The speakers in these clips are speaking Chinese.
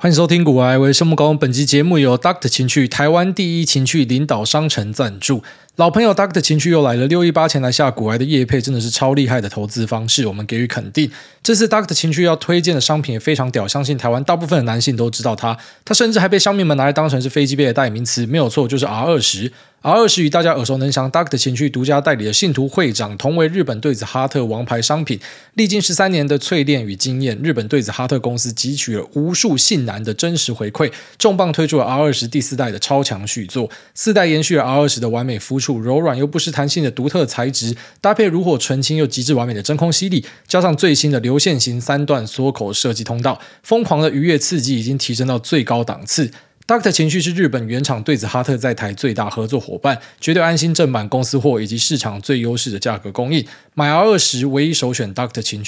欢迎收听《股癌为生木高》，本期节目由 Doctor 情趣台湾第一情趣领导商城赞助。老朋友 Doctor 情趣又来了，六一八前来下古癌的业配真的是超厉害的投资方式，我们给予肯定。这次 Doctor 情趣要推荐的商品也非常屌，相信台湾大部分的男性都知道它。它甚至还被商民们拿来当成是飞机杯的代名词，没有错，就是 R 二十。R 二十与大家耳熟能详 Doctor 情趣独家代理的信徒会长，同为日本对子哈特王牌商品，历经十三年的淬炼与经验，日本对子哈特公司汲取了无数性男的真实回馈，重磅推出了 R 二十第四代的超强续作，四代延续了 R 二十的完美肤触，柔软又不失弹性的独特材质，搭配炉火纯青又极致完美的真空吸力，加上最新的流线型三段缩口设计通道，疯狂的愉悦刺激已经提升到最高档次。Duct 情绪是日本原厂对子哈特在台最大合作伙伴，绝对安心正版公司货以及市场最优势的价格供应，买 R 二十唯一首选 Doctor 情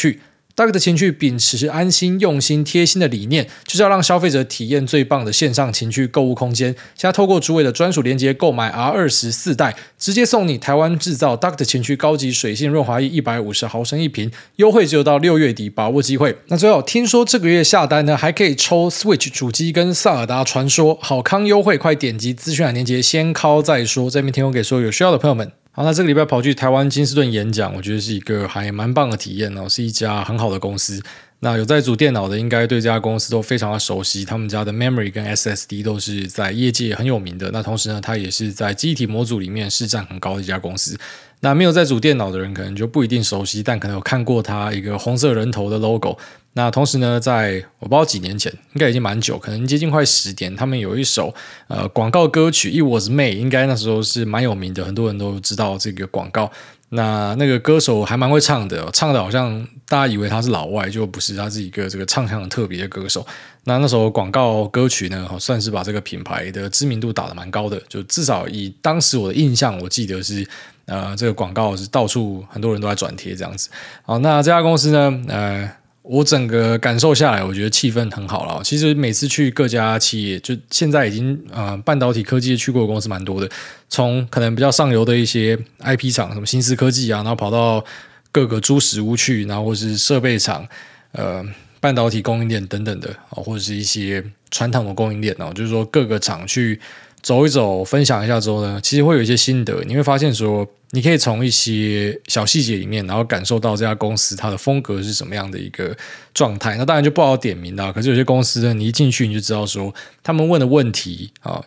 Doctor 情趣秉持安心、用心、贴心的理念，就是要让消费者体验最棒的线上情趣购物空间。现在透过主委的专属链接购买 R 二十四代，直接送你台湾制造 Doctor 情趣高级水性润滑液一百五十毫升一瓶，优惠只有到六月底，把握机会。那最后听说这个月下单呢，还可以抽 Switch 主机跟萨尔达传说，好康优惠，快点击资讯栏链接先敲再说。这边提供给所有有需要的朋友们。好，那这个礼拜跑去台湾金士顿演讲，我觉得是一个还蛮棒的体验哦，是一家很好的公司。那有在组电脑的，应该对这家公司都非常的熟悉。他们家的 memory 跟 SSD 都是在业界很有名的。那同时呢，它也是在记忆体模组里面市占很高的一家公司。那没有在组电脑的人，可能就不一定熟悉，但可能有看过它一个红色人头的 logo。那同时呢，在我不知道几年前，应该已经蛮久，可能接近快十年，他们有一首呃广告歌曲《It Was May》，应该那时候是蛮有名的，很多人都知道这个广告。那那个歌手还蛮会唱的，唱的好像大家以为他是老外，就不是，他是一个这个唱腔很特别的歌手。那那首广告歌曲呢，算是把这个品牌的知名度打得蛮高的，就至少以当时我的印象，我记得是呃这个广告是到处很多人都在转贴这样子。好，那这家公司呢，呃。我整个感受下来，我觉得气氛很好了。其实每次去各家企业，就现在已经呃半导体科技去过的公司蛮多的。从可能比较上游的一些 IP 厂，什么新思科技啊，然后跑到各个猪食屋去，然后或是设备厂、呃半导体供应链等等的，或者是一些传统的供应链哦，就是说各个厂去走一走，分享一下之后呢，其实会有一些心得。你会发现说。你可以从一些小细节里面，然后感受到这家公司它的风格是什么样的一个状态。那当然就不好点名了。可是有些公司呢，你一进去你就知道说，他们问的问题啊，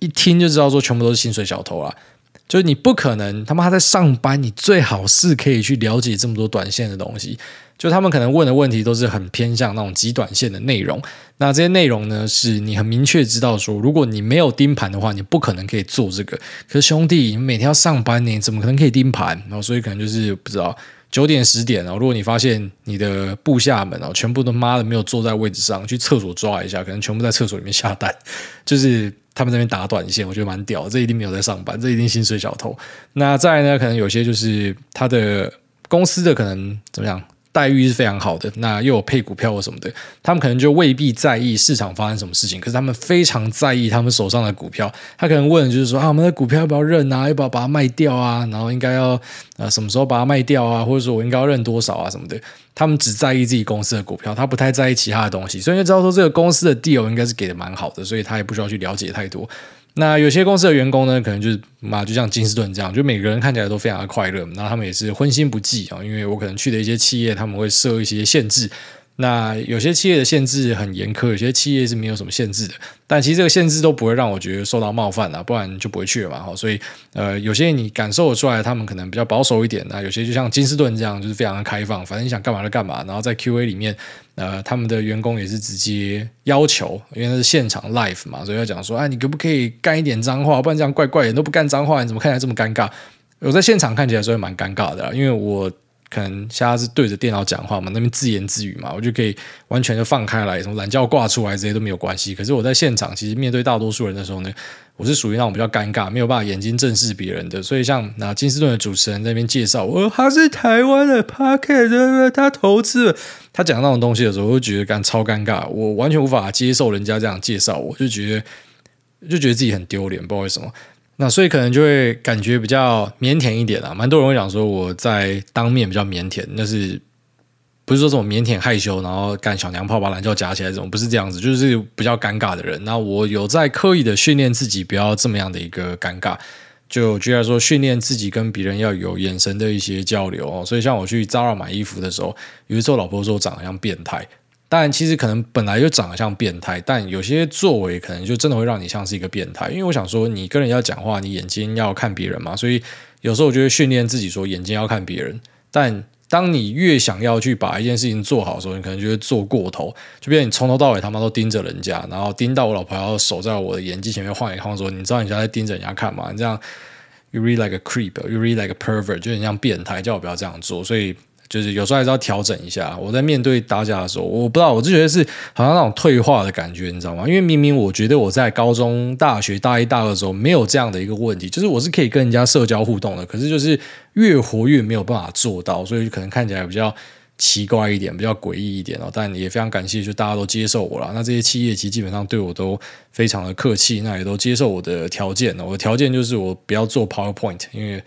一听就知道说全部都是薪水小偷啊。就是你不可能他妈他在上班，你最好是可以去了解这么多短线的东西。就他们可能问的问题都是很偏向那种极短线的内容，那这些内容呢，是你很明确知道说，如果你没有盯盘的话，你不可能可以做这个。可是兄弟，你每天要上班，你怎么可能可以盯盘？然后所以可能就是不知道九点十点哦，如果你发现你的部下们哦，全部都妈的没有坐在位置上，去厕所抓一下，可能全部在厕所里面下单，就是他们那边打短线，我觉得蛮屌，这一定没有在上班，这一定薪水小偷。那再来呢，可能有些就是他的公司的可能怎么样？待遇是非常好的，那又有配股票或什么的，他们可能就未必在意市场发生什么事情，可是他们非常在意他们手上的股票。他可能问就是说啊，我们的股票要不要认啊？要不要把它卖掉啊？然后应该要呃什么时候把它卖掉啊？或者说我应该要认多少啊什么的？他们只在意自己公司的股票，他不太在意其他的东西，所以就知道说这个公司的 deal 应该是给的蛮好的，所以他也不需要去了解太多。那有些公司的员工呢，可能就是嘛，就像金士顿这样，就每个人看起来都非常的快乐，那他们也是欢欣不忌啊，因为我可能去的一些企业，他们会设一些限制。那有些企业的限制很严苛，有些企业是没有什么限制的。但其实这个限制都不会让我觉得受到冒犯啊，不然就不会去了嘛。所以呃，有些你感受得出来，他们可能比较保守一点。那有些就像金士顿这样，就是非常的开放，反正你想干嘛就干嘛。然后在 QA 里面，呃，他们的员工也是直接要求，因为那是现场 live 嘛，所以要讲说，哎，你可不可以干一点脏话？不然这样怪怪的，都不干脏话，你怎么看起来这么尴尬？我在现场看起来说蛮尴尬的，因为我。可能现在是对着电脑讲话嘛，那边自言自语嘛，我就可以完全就放开来，什么懒觉挂出来这些都没有关系。可是我在现场，其实面对大多数人的时候呢，我是属于那种比较尴尬，没有办法眼睛正视别人的。所以像那金士顿的主持人在那边介绍，我他是台湾的 Podcast，他投资，他讲那种东西的时候，我就觉得干超尴尬，我完全无法接受人家这样介绍，我就觉得就觉得自己很丢脸，不知道为什么。那所以可能就会感觉比较腼腆一点啊，蛮多人会讲说我在当面比较腼腆，那是不是说这种腼腆害羞，然后干小娘炮把懒觉夹起来这种，不是这样子，就是比较尴尬的人。那我有在刻意的训练自己，不要这么样的一个尴尬。就居然说训练自己跟别人要有眼神的一些交流哦。所以像我去 Zara 买衣服的时候，有时候老婆说我长得像变态。但，其实可能本来就长得像变态，但有些作为可能就真的会让你像是一个变态。因为我想说，你跟人家讲话，你眼睛要看别人嘛，所以有时候我就会训练自己说眼睛要看别人。但当你越想要去把一件事情做好的时候，你可能就会做过头，就变成你从头到尾他妈都盯着人家，然后盯到我老婆要守在我的眼睛前面晃一晃，说你知道你现在盯着人家看吗？你这样，you really like a creep，you read like a pervert，就很像变态，叫我不要这样做，所以。就是有时候还是要调整一下。我在面对大家的时候，我不知道，我就觉得是好像那种退化的感觉，你知道吗？因为明明我觉得我在高中、大学大一、大二的时候没有这样的一个问题，就是我是可以跟人家社交互动的，可是就是越活越没有办法做到，所以可能看起来比较奇怪一点，比较诡异一点哦。但也非常感谢，就大家都接受我了。那这些企业其实基本上对我都非常的客气，那也都接受我的条件。我的条件就是我不要做 PowerPoint，因为。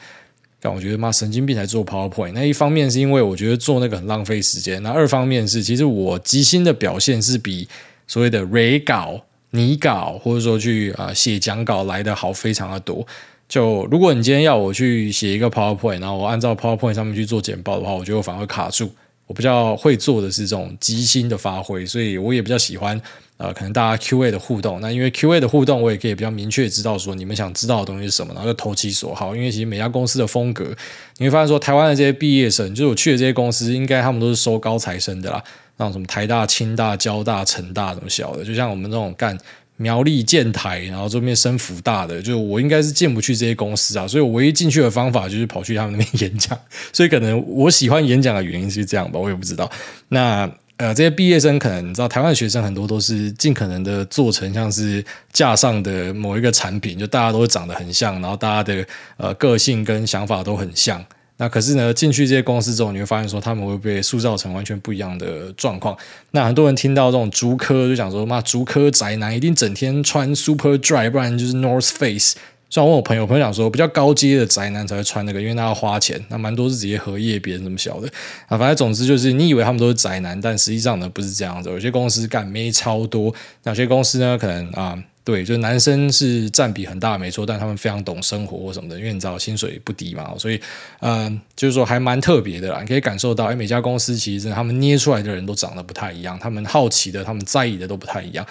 我觉得妈神经病才做 PowerPoint。那一方面是因为我觉得做那个很浪费时间，那二方面是其实我即兴的表现是比所谓的 re 稿、拟稿或者说去啊写讲稿来的好非常的多。就如果你今天要我去写一个 PowerPoint，然后我按照 PowerPoint 上面去做简报的话，我觉得我反而会卡住。我比较会做的是这种即兴的发挥，所以我也比较喜欢。呃，可能大家 Q&A 的互动，那因为 Q&A 的互动，我也可以比较明确知道说你们想知道的东西是什么，然后就投其所好。因为其实每家公司的风格，你会发现说，台湾的这些毕业生，就是我去的这些公司，应该他们都是收高材生的啦，那种什么台大、清大、交大、成大什么小的，就像我们这种干苗栗建台，然后这边升福大的，就我应该是进不去这些公司啊，所以我唯一进去的方法就是跑去他们那边演讲。所以可能我喜欢演讲的原因是这样吧，我也不知道。那。呃，这些毕业生可能你知道，台湾的学生很多都是尽可能的做成像是架上的某一个产品，就大家都长得很像，然后大家的呃个性跟想法都很像。那可是呢，进去这些公司之后，你会发现说他们会被塑造成完全不一样的状况。那很多人听到这种竹科就想说，妈，竹科宅男一定整天穿 Super Dry，不然就是 North Face。虽然问我朋友，朋友讲说比较高阶的宅男才会穿那个，因为他要花钱。那蛮多是直接荷叶边这么小的啊。反正总之就是，你以为他们都是宅男，但实际上呢不是这样子。有些公司干妹超多，有些公司呢可能啊，对，就是男生是占比很大没错，但他们非常懂生活或什么的，因为你知道薪水不低嘛，所以嗯，就是说还蛮特别的啦。你可以感受到，哎，每家公司其实他们捏出来的人都长得不太一样，他们好奇的、他们在意的都不太一样。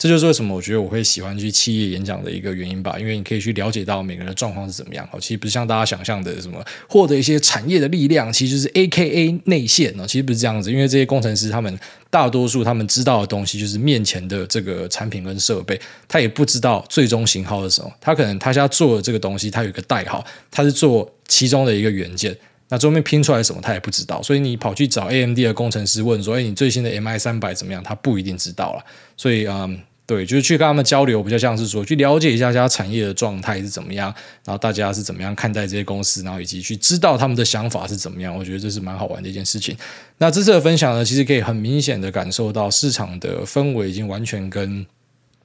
这就是为什么我觉得我会喜欢去企业演讲的一个原因吧，因为你可以去了解到每个人的状况是怎么样。哦，其实不是像大家想象的什么获得一些产业的力量，其实就是 AKA 内线哦，其实不是这样子。因为这些工程师他们大多数他们知道的东西就是面前的这个产品跟设备，他也不知道最终型号是什么。他可能他现在做的这个东西，他有一个代号，他是做其中的一个元件，那最后面拼出来什么他也不知道。所以你跑去找 AMD 的工程师问说：“哎，你最新的 MI 三百怎么样？”他不一定知道了。所以嗯。对，就是去跟他们交流，比较像是说去了解一下家产业的状态是怎么样，然后大家是怎么样看待这些公司，然后以及去知道他们的想法是怎么样。我觉得这是蛮好玩的一件事情。那这次的分享呢，其实可以很明显的感受到市场的氛围已经完全跟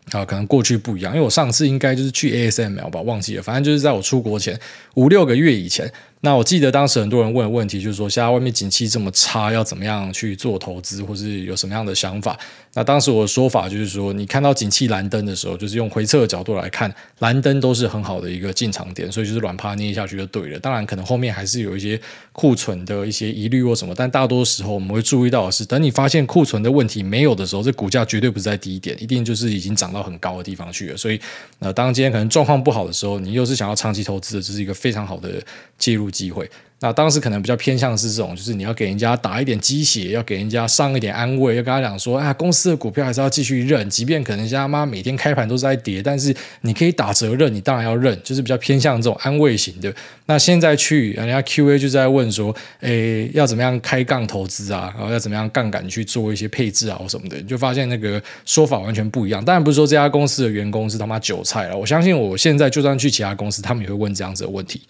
啊可能过去不一样。因为我上次应该就是去 ASML 吧，忘记了，反正就是在我出国前五六个月以前。那我记得当时很多人问的问题，就是说现在外面景气这么差，要怎么样去做投资，或是有什么样的想法？那当时我的说法就是说，你看到景气蓝灯的时候，就是用回撤的角度来看，蓝灯都是很好的一个进场点，所以就是软趴捏下去就对了。当然，可能后面还是有一些库存的一些疑虑或什么，但大多时候我们会注意到的是，等你发现库存的问题没有的时候，这股价绝对不是在低点，一定就是已经涨到很高的地方去了。所以，呃，当今天可能状况不好的时候，你又是想要长期投资的，这是一个非常好的介入机会。那当时可能比较偏向是这种，就是你要给人家打一点鸡血，要给人家上一点安慰，要跟他讲说，啊，公司的股票还是要继续认，即便可能人家妈每天开盘都是在跌，但是你可以打折认，你当然要认，就是比较偏向这种安慰型的。那现在去人家 QA 就在问说，诶，要怎么样开杠投资啊？然后要怎么样杠杆去做一些配置啊，什么的，你就发现那个说法完全不一样。当然不是说这家公司的员工是他妈韭菜了，我相信我现在就算去其他公司，他们也会问这样子的问题。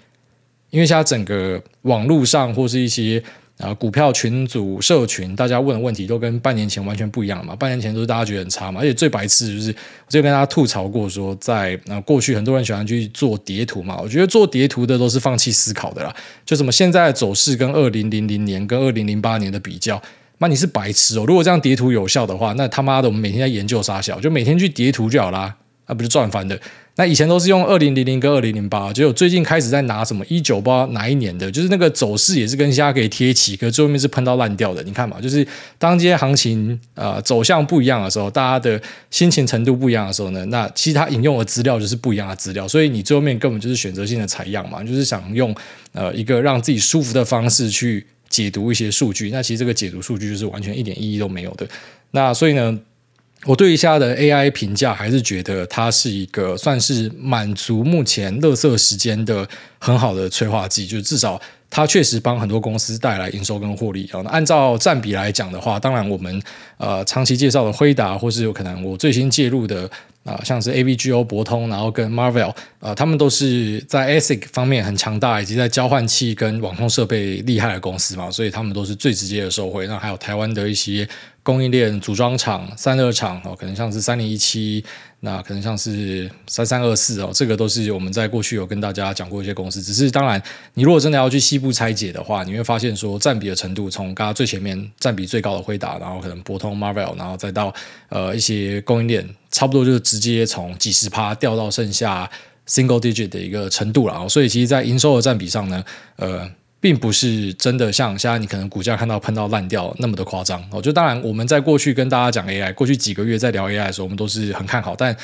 因为现在整个网络上或是一些啊股票群组社群，大家问的问题都跟半年前完全不一样了嘛。半年前都是大家觉得很差嘛，而且最白痴就是，我就跟大家吐槽过说，在啊过去很多人喜欢去做叠图嘛，我觉得做叠图的都是放弃思考的啦。就什么现在的走势跟二零零零年跟二零零八年的比较，那你是白痴哦！如果这样叠图有效的话，那他妈的我们每天在研究杀小，就每天去叠图就好啦，那不是赚翻的。那以前都是用二零零零跟二零零八，结果最近开始在拿什么一九八哪一年的，就是那个走势也是跟现在可以贴齐，可最后面是喷到烂掉的。你看嘛，就是当今天行情呃走向不一样的时候，大家的心情程度不一样的时候呢，那其他引用的资料就是不一样的资料，所以你最后面根本就是选择性的采样嘛，就是想用呃一个让自己舒服的方式去解读一些数据，那其实这个解读数据就是完全一点意义都没有的。那所以呢，我对一下的 AI 评价还是觉得它是一个算是满足目前垃圾时间的很好的催化剂，就是至少它确实帮很多公司带来营收跟获利啊。那按照占比来讲的话，当然我们呃长期介绍的辉达，或是有可能我最新介入的。啊，像是 AVGO、博通，然后跟 Marvell，呃，他们都是在 ASIC 方面很强大，以及在交换器跟网通设备厉害的公司嘛，所以他们都是最直接的受惠。那还有台湾的一些供应链组装厂、散热厂哦，可能像是三零一七。那可能像是三三二四哦，这个都是我们在过去有跟大家讲过一些公司。只是当然，你如果真的要去细部拆解的话，你会发现说占比的程度，从刚刚最前面占比最高的辉达，然后可能博通、Marvel，然后再到呃一些供应链，差不多就直接从几十趴掉到剩下 single digit 的一个程度了。所以其实，在营收的占比上呢，呃。并不是真的像现在你可能股价看到喷到烂掉那么的夸张哦。就当然我们在过去跟大家讲 AI，过去几个月在聊 AI 的时候，我们都是很看好，但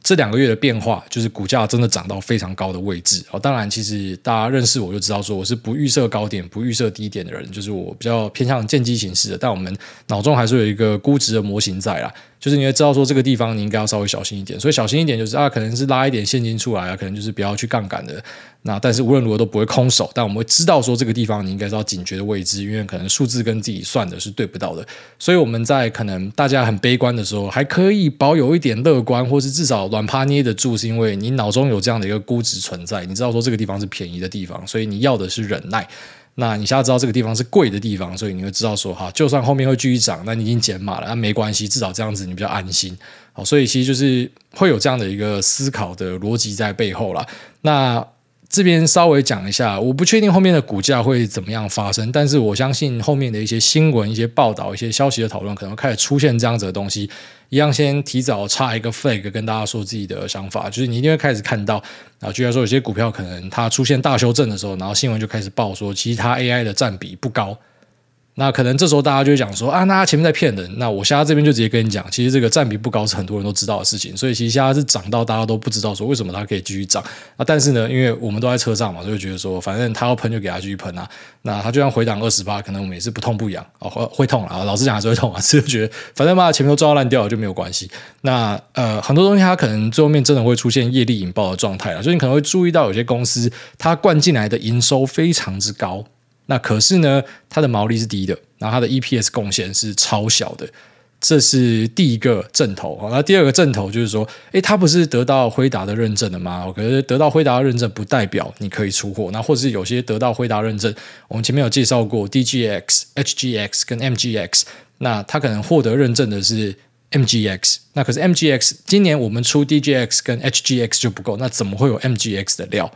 这两个月的变化，就是股价真的涨到非常高的位置哦。当然，其实大家认识我就知道，说我是不预设高点、不预设低点的人，就是我比较偏向见机行事的。但我们脑中还是有一个估值的模型在啦。就是你会知道说这个地方你应该要稍微小心一点，所以小心一点就是啊，可能是拉一点现金出来啊，可能就是不要去杠杆的。那但是无论如何都不会空手，但我们会知道说这个地方你应该是要警觉的位置，因为可能数字跟自己算的是对不到的。所以我们在可能大家很悲观的时候，还可以保有一点乐观，或是至少软趴捏得住，是因为你脑中有这样的一个估值存在，你知道说这个地方是便宜的地方，所以你要的是忍耐。那你现在知道这个地方是贵的地方，所以你会知道说哈，就算后面会继续涨，那你已经减码了，那没关系，至少这样子你比较安心。好，所以其实就是会有这样的一个思考的逻辑在背后啦。那这边稍微讲一下，我不确定后面的股价会怎么样发生，但是我相信后面的一些新闻、一些报道、一些消息的讨论，可能开始出现这样子的东西。一样先提早插一个 flag，跟大家说自己的想法，就是你一定会开始看到啊，居然说有些股票可能它出现大修正的时候，然后新闻就开始报说，其实它 AI 的占比不高。那可能这时候大家就会讲说啊，那他前面在骗人。那我现在这边就直接跟你讲，其实这个占比不高是很多人都知道的事情。所以其实现在是涨到大家都不知道说为什么它可以继续涨啊。但是呢，因为我们都在车上嘛，所以觉得说反正他要喷就给他继续喷啊。那他就算回档二十八，可能我们也是不痛不痒啊，会会痛啊。老实讲还是会痛啊，只是觉得反正嘛前面都撞到烂掉了就没有关系。那呃很多东西它可能最后面真的会出现业力引爆的状态啊，所以你可能会注意到有些公司它灌进来的营收非常之高。那可是呢，它的毛利是低的，然后它的 EPS 贡献是超小的，这是第一个正头。那第二个正头就是说，诶，它不是得到辉达的认证了吗？可是得到辉达的认证不代表你可以出货。那或者是有些得到辉达认证，我们前面有介绍过 DGX、HGX 跟 MGX，那它可能获得认证的是 MGX。那可是 MGX 今年我们出 DGX 跟 HGX 就不够，那怎么会有 MGX 的料？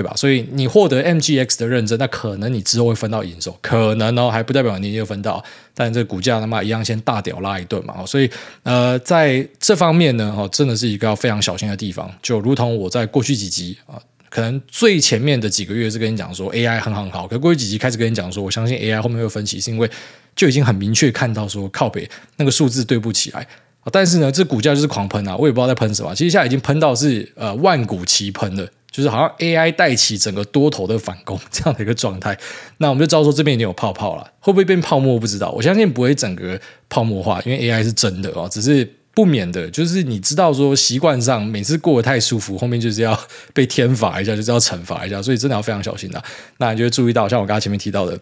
对吧？所以你获得 MGX 的认证，那可能你之后会分到营收，可能哦，还不代表你就分到。但这个股价他妈一样先大屌拉一顿嘛。所以呃，在这方面呢，哦，真的是一个要非常小心的地方。就如同我在过去几集啊，可能最前面的几个月是跟你讲说 AI 很很好，可过去几集开始跟你讲说，我相信 AI 后面会分歧，是因为就已经很明确看到说靠北那个数字对不起来。但是呢，这股价就是狂喷啊，我也不知道在喷什么。其实现在已经喷到是呃万股齐喷了。就是好像 AI 带起整个多头的反攻这样的一个状态，那我们就知道说这边已经有泡泡了，会不会变泡沫不知道。我相信不会整个泡沫化，因为 AI 是真的哦，只是不免的，就是你知道说习惯上每次过得太舒服，后面就是要被天罚一下，就是要惩罚一下，所以真的要非常小心的。那你就注意到，像我刚才前面提到的，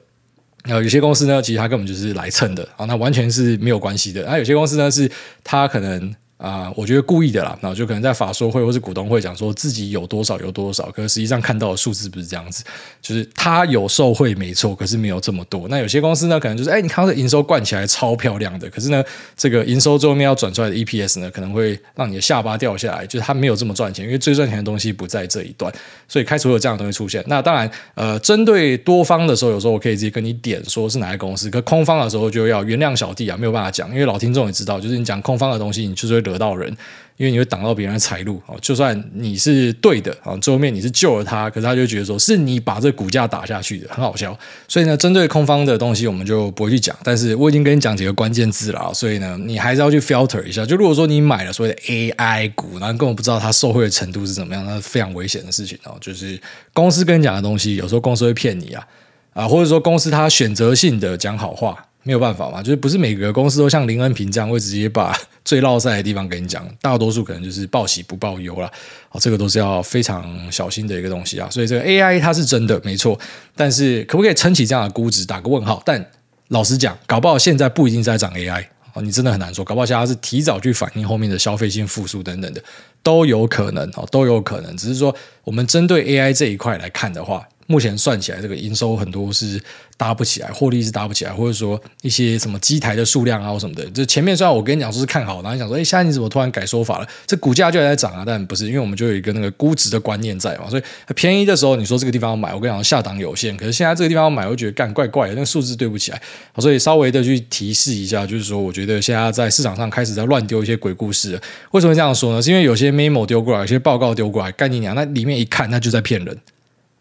那有些公司呢，其实它根本就是来蹭的啊，那完全是没有关系的。那有些公司呢，是它可能。啊、我觉得故意的啦，那就可能在法说会或是股东会讲说自己有多少有多少，可是实际上看到的数字不是这样子，就是他有受惠没错，可是没有这么多。那有些公司呢，可能就是哎，你看到这营收灌起来超漂亮的，可是呢，这个营收最后面要转出来的 EPS 呢，可能会让你的下巴掉下来，就是他没有这么赚钱，因为最赚钱的东西不在这一段，所以开始会有这样的东西出现。那当然，呃，针对多方的时候，有时候我可以直接跟你点说是哪个公司，可空方的时候就要原谅小弟啊，没有办法讲，因为老听众也知道，就是你讲空方的东西，你就是得到人，因为你会挡到别人的财路哦。就算你是对的啊，最后面你是救了他，可是他就觉得说是你把这股价打下去的，很好笑。所以呢，针对空方的东西，我们就不会去讲。但是我已经跟你讲几个关键字了，所以呢，你还是要去 filter 一下。就如果说你买了所谓的 AI 股，然后根本不知道它受贿的程度是怎么样，那是非常危险的事情哦。就是公司跟你讲的东西，有时候公司会骗你啊啊，或者说公司它选择性的讲好话。没有办法嘛，就是不是每个公司都像林恩平这样会直接把 最落赛的地方跟你讲，大多数可能就是报喜不报忧啦。哦，这个都是要非常小心的一个东西啊。所以这个 AI 它是真的没错，但是可不可以撑起这样的估值，打个问号。但老实讲，搞不好现在不一定在涨 AI 哦，你真的很难说，搞不好现在是提早去反映后面的消费性复苏等等的都有可能哦，都有可能。只是说我们针对 AI 这一块来看的话。目前算起来，这个营收很多是搭不起来，获利是搭不起来，或者说一些什么机台的数量啊或什么的。就前面虽然我跟你讲说是看好，然后你想说，哎，现在你怎么突然改说法了？这股价就在涨啊，但不是，因为我们就有一个那个估值的观念在嘛。所以便宜的时候，你说这个地方要买，我跟你讲下档有限。可是现在这个地方要买，我觉得干怪怪的，那个数字对不起来。所以稍微的去提示一下，就是说，我觉得现在在市场上开始在乱丢一些鬼故事。为什么这样说呢？是因为有些 memo 丢过来，有些报告丢过来，干你娘，那里面一看，那就在骗人。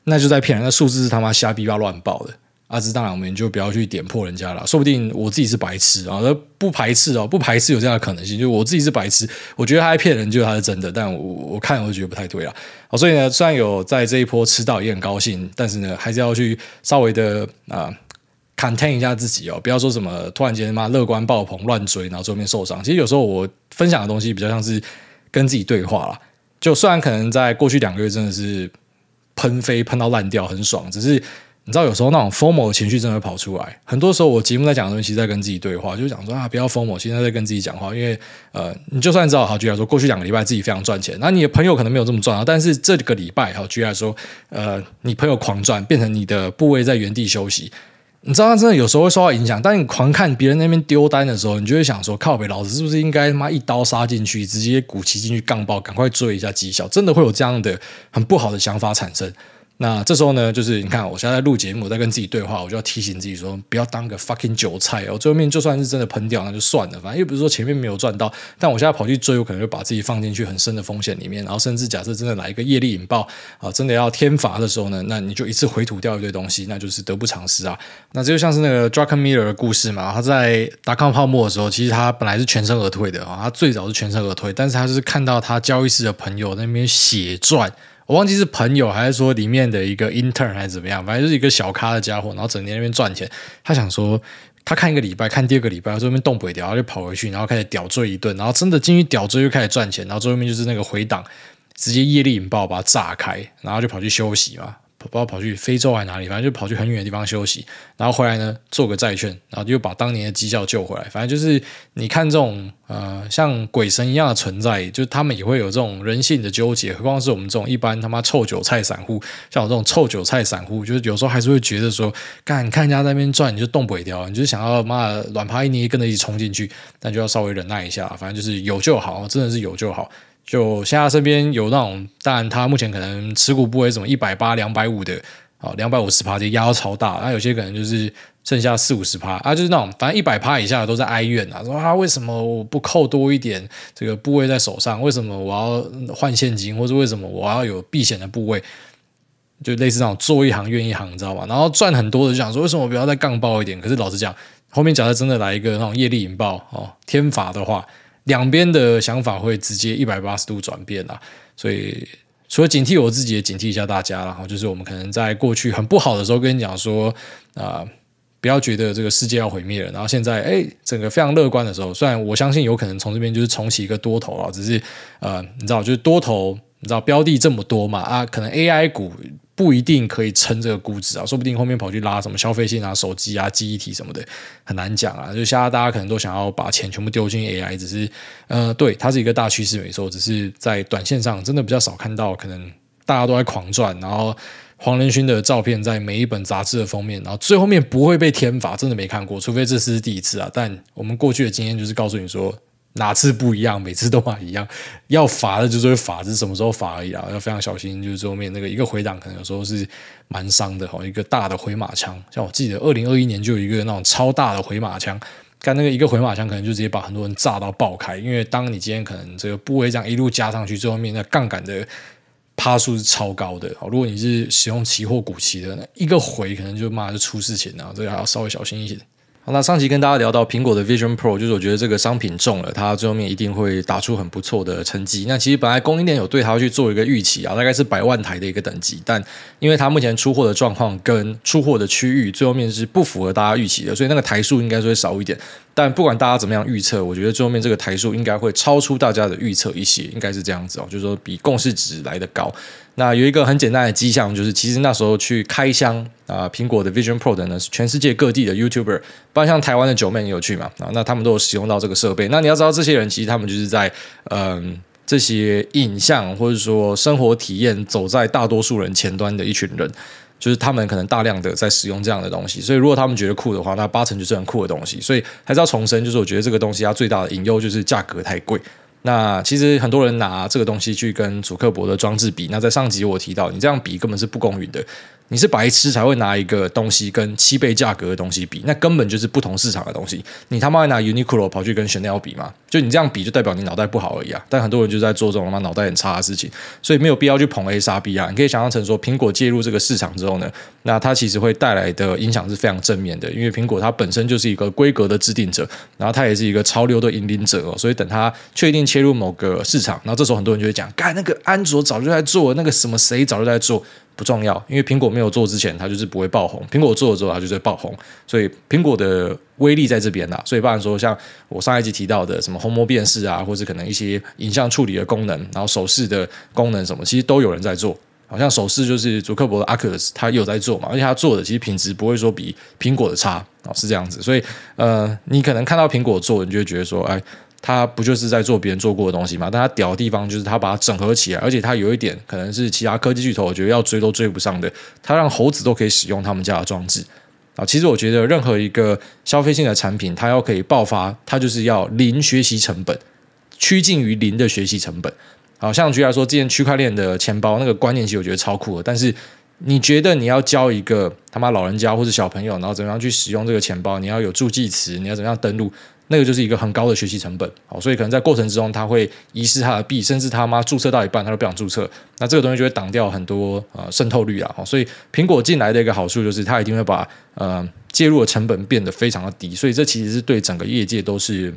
那就在骗人，那数字是他妈瞎逼巴乱报的。啊，这当然我们就不要去点破人家了。说不定我自己是白痴啊，不排斥哦，不排斥有这样的可能性。就我自己是白痴，我觉得他在骗人，就是他是真的。但我我看我就觉得不太对了。所以呢，虽然有在这一波吃到也很高兴，但是呢，还是要去稍微的啊 contain 一下自己哦，不要说什么突然间妈乐观爆棚乱追，然后最后面受伤。其实有时候我分享的东西比较像是跟自己对话了。就虽然可能在过去两个月真的是。喷飞喷到烂掉，很爽。只是你知道，有时候那种疯魔的情绪真的会跑出来。很多时候，我节目在讲的东西，在跟自己对话，就讲说啊，不要疯魔现在在跟自己讲话。因为呃，你就算知道，好，举例来说，过去两个礼拜自己非常赚钱，那你的朋友可能没有这么赚啊。但是这个礼拜，好，举例来说，呃，你朋友狂赚，变成你的部位在原地休息。你知道他真的有时候会受到影响。当你狂看别人那边丢单的时候，你就会想说：靠北，老子是不是应该他妈一刀杀进去，直接鼓起进去杠爆，赶快追一下绩效？真的会有这样的很不好的想法产生。那这时候呢，就是你看，我现在在录节目，在跟自己对话，我就要提醒自己说，不要当个 fucking 韭菜哦。最后面就算是真的喷掉，那就算了，反正又不是说前面没有赚到。但我现在跑去追，我可能就把自己放进去很深的风险里面。然后甚至假设真的来一个业力引爆啊，真的要天罚的时候呢，那你就一次回吐掉一堆东西，那就是得不偿失啊。那这就像是那个 Druckenmiller 的故事嘛，他在达康泡沫的时候，其实他本来是全身而退的啊，他最早是全身而退，但是他就是看到他交易室的朋友那边血赚。我忘记是朋友还是说里面的一个 intern 还是怎么样，反正就是一个小咖的家伙，然后整天那边赚钱。他想说，他看一个礼拜，看第二个礼拜，他这边动不了，然后就跑回去，然后开始屌醉一顿，然后真的进去屌醉，又开始赚钱，然后最后面就是那个回档，直接业力引爆把它炸开，然后就跑去休息嘛。不知道跑去非洲还哪里，反正就跑去很远的地方休息，然后回来呢做个债券，然后就把当年的绩效救回来。反正就是你看这种呃像鬼神一样的存在，就他们也会有这种人性的纠结。何况是我们这种一般他妈臭韭菜散户，像我这种臭韭菜散户，就是有时候还是会觉得说，干看人家在那边赚，你就动不了，你就想要妈的软趴一捏跟着一起冲进去，但就要稍微忍耐一下。反正就是有就好，真的是有就好。就现在身边有那种，当然他目前可能持股部位什么一百八、两百五的，啊，两百五十趴就压到超大，那有些可能就是剩下四五十趴啊，就是那种反正一百趴以下的都在哀怨啊，说啊为什么我不扣多一点这个部位在手上？为什么我要换现金？或者为什么我要有避险的部位？就类似那种做一行怨一行，你知道吧？然后赚很多的就想说，为什么不要再杠爆一点？可是老实讲，后面假设真的来一个那种业力引爆哦，天罚的话。两边的想法会直接一百八十度转变啊，所以除了警惕我自己，也警惕一下大家。然后就是我们可能在过去很不好的时候跟你讲说啊、不要觉得这个世界要毁灭了。然后现在哎，整个非常乐观的时候，虽然我相信有可能从这边就是重启一个多头啊，只是呃，你知道，就是多头你知道标的这么多嘛啊，可能 AI 股不一定可以撑这个估值啊，说不定后面跑去拉什么消费性啊、手机啊、记忆体什么的，很难讲啊。就现在大家可能都想要把钱全部丢进 AI，只是呃，对，它是一个大趋势没错，只是在短线上真的比较少看到，可能大家都在狂赚，然后黄仁勋的照片在每一本杂志的封面，然后最后面不会被天罚，真的没看过，除非这是第一次啊。但我们过去的经验就是告诉你说。哪次不一样？每次都嘛一样，要罚的就是会罚，只是什么时候罚而已啊！要非常小心，就是最后面那个一个回档，可能有时候是蛮伤的哈。一个大的回马枪，像我记得二零二一年就有一个那种超大的回马枪，干那个一个回马枪可能就直接把很多人炸到爆开。因为当你今天可能这个部位这样一路加上去，最后面那杠杆的趴数是超高的。如果你是使用期货股期的，那一个回可能就妈就出事情了，这个还要稍微小心一些。那上期跟大家聊到苹果的 Vision Pro，就是我觉得这个商品中了，它最后面一定会打出很不错的成绩。那其实本来供应链有对它去做一个预期啊，大概是百万台的一个等级，但因为它目前出货的状况跟出货的区域最后面是不符合大家预期的，所以那个台数应该是会少一点。但不管大家怎么样预测，我觉得最后面这个台数应该会超出大家的预测一些，应该是这样子哦，就是说比共识值来得高。那有一个很简单的迹象，就是其实那时候去开箱啊，苹果的 Vision Pro 的呢，是全世界各地的 YouTuber，包括像台湾的九妹也有去嘛啊，那他们都有使用到这个设备。那你要知道，这些人其实他们就是在嗯这些影像或者说生活体验走在大多数人前端的一群人，就是他们可能大量的在使用这样的东西。所以如果他们觉得酷的话，那八成就是很酷的东西。所以还是要重申，就是我觉得这个东西它最大的隐忧就是价格太贵。那其实很多人拿这个东西去跟祖克伯的装置比，那在上集我提到，你这样比根本是不公允的。你是白痴才会拿一个东西跟七倍价格的东西比，那根本就是不同市场的东西。你他妈拿 Uniqlo 跑去跟 Chanel 比吗？就你这样比，就代表你脑袋不好而已啊！但很多人就在做这种他妈脑袋很差的事情，所以没有必要去捧 A 杀 B 啊！你可以想象成说，苹果介入这个市场之后呢，那它其实会带来的影响是非常正面的，因为苹果它本身就是一个规格的制定者，然后它也是一个潮流的引领者哦。所以等它确定切入某个市场，然后这时候很多人就会讲，干那个安卓早就在做，那个什么谁早就在做。不重要，因为苹果没有做之前，它就是不会爆红。苹果做了之后，它就是爆红。所以苹果的威力在这边啦。所以，不然说像我上一集提到的什么虹膜辨识啊，或者可能一些影像处理的功能，然后手势的功能什么，其实都有人在做。好像手势就是祖克伯的 Oculus，他有在做嘛，而且他做的其实品质不会说比苹果的差啊，是这样子。所以，呃，你可能看到苹果做，你就会觉得说，哎。他不就是在做别人做过的东西吗？但他屌的地方就是他把它整合起来，而且他有一点可能是其他科技巨头我觉得要追都追不上的，他让猴子都可以使用他们家的装置啊。其实我觉得任何一个消费性的产品，它要可以爆发，它就是要零学习成本，趋近于零的学习成本。好像举例来说，之前区块链的钱包那个观念其实我觉得超酷的，但是你觉得你要教一个他妈老人家或者小朋友，然后怎么样去使用这个钱包？你要有助记词，你要怎么样登录？那个就是一个很高的学习成本，好，所以可能在过程之中他会遗失他的币，甚至他妈注册到一半他都不想注册，那这个东西就会挡掉很多呃渗透率啊，好所以苹果进来的一个好处就是它一定会把呃介入的成本变得非常的低，所以这其实是对整个业界都是。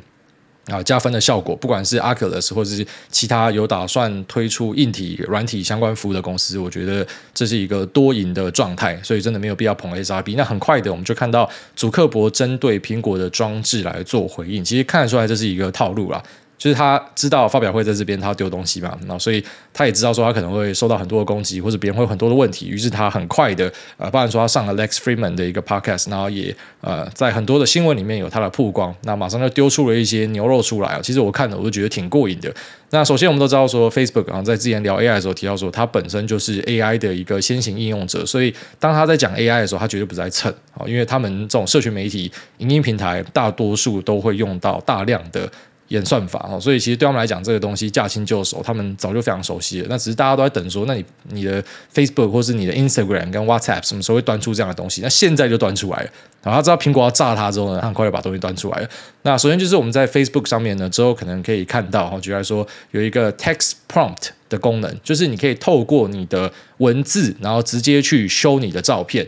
啊，加分的效果，不管是 Oculus 或者是其他有打算推出硬体、软体相关服务的公司，我觉得这是一个多赢的状态，所以真的没有必要捧 SRB。那很快的，我们就看到祖克伯针对苹果的装置来做回应，其实看得出来这是一个套路啦。就是他知道发表会在这边，他丢东西嘛，然后所以他也知道说他可能会受到很多的攻击，或者别人会有很多的问题，于是他很快的呃，包含说他上了 Lex Fridman 的一个 podcast，然后也呃在很多的新闻里面有他的曝光，那马上就丢出了一些牛肉出来啊。其实我看了我就觉得挺过瘾的。那首先我们都知道说 Facebook 啊，在之前聊 AI 的时候提到说，它本身就是 AI 的一个先行应用者，所以当他在讲 AI 的时候，他绝对不在蹭啊，因为他们这种社群媒体、影音平台大多数都会用到大量的。演算法哦，所以其实对他们来讲，这个东西驾轻就熟，他们早就非常熟悉了。那只是大家都在等说，那你你的 Facebook 或是你的 Instagram 跟 WhatsApp 什么时候会端出这样的东西？那现在就端出来了。然后他知道苹果要炸它之后呢，他很快就把东西端出来了。那首先就是我们在 Facebook 上面呢，之后可能可以看到，哈，举例来说有一个 Text Prompt 的功能，就是你可以透过你的文字，然后直接去修你的照片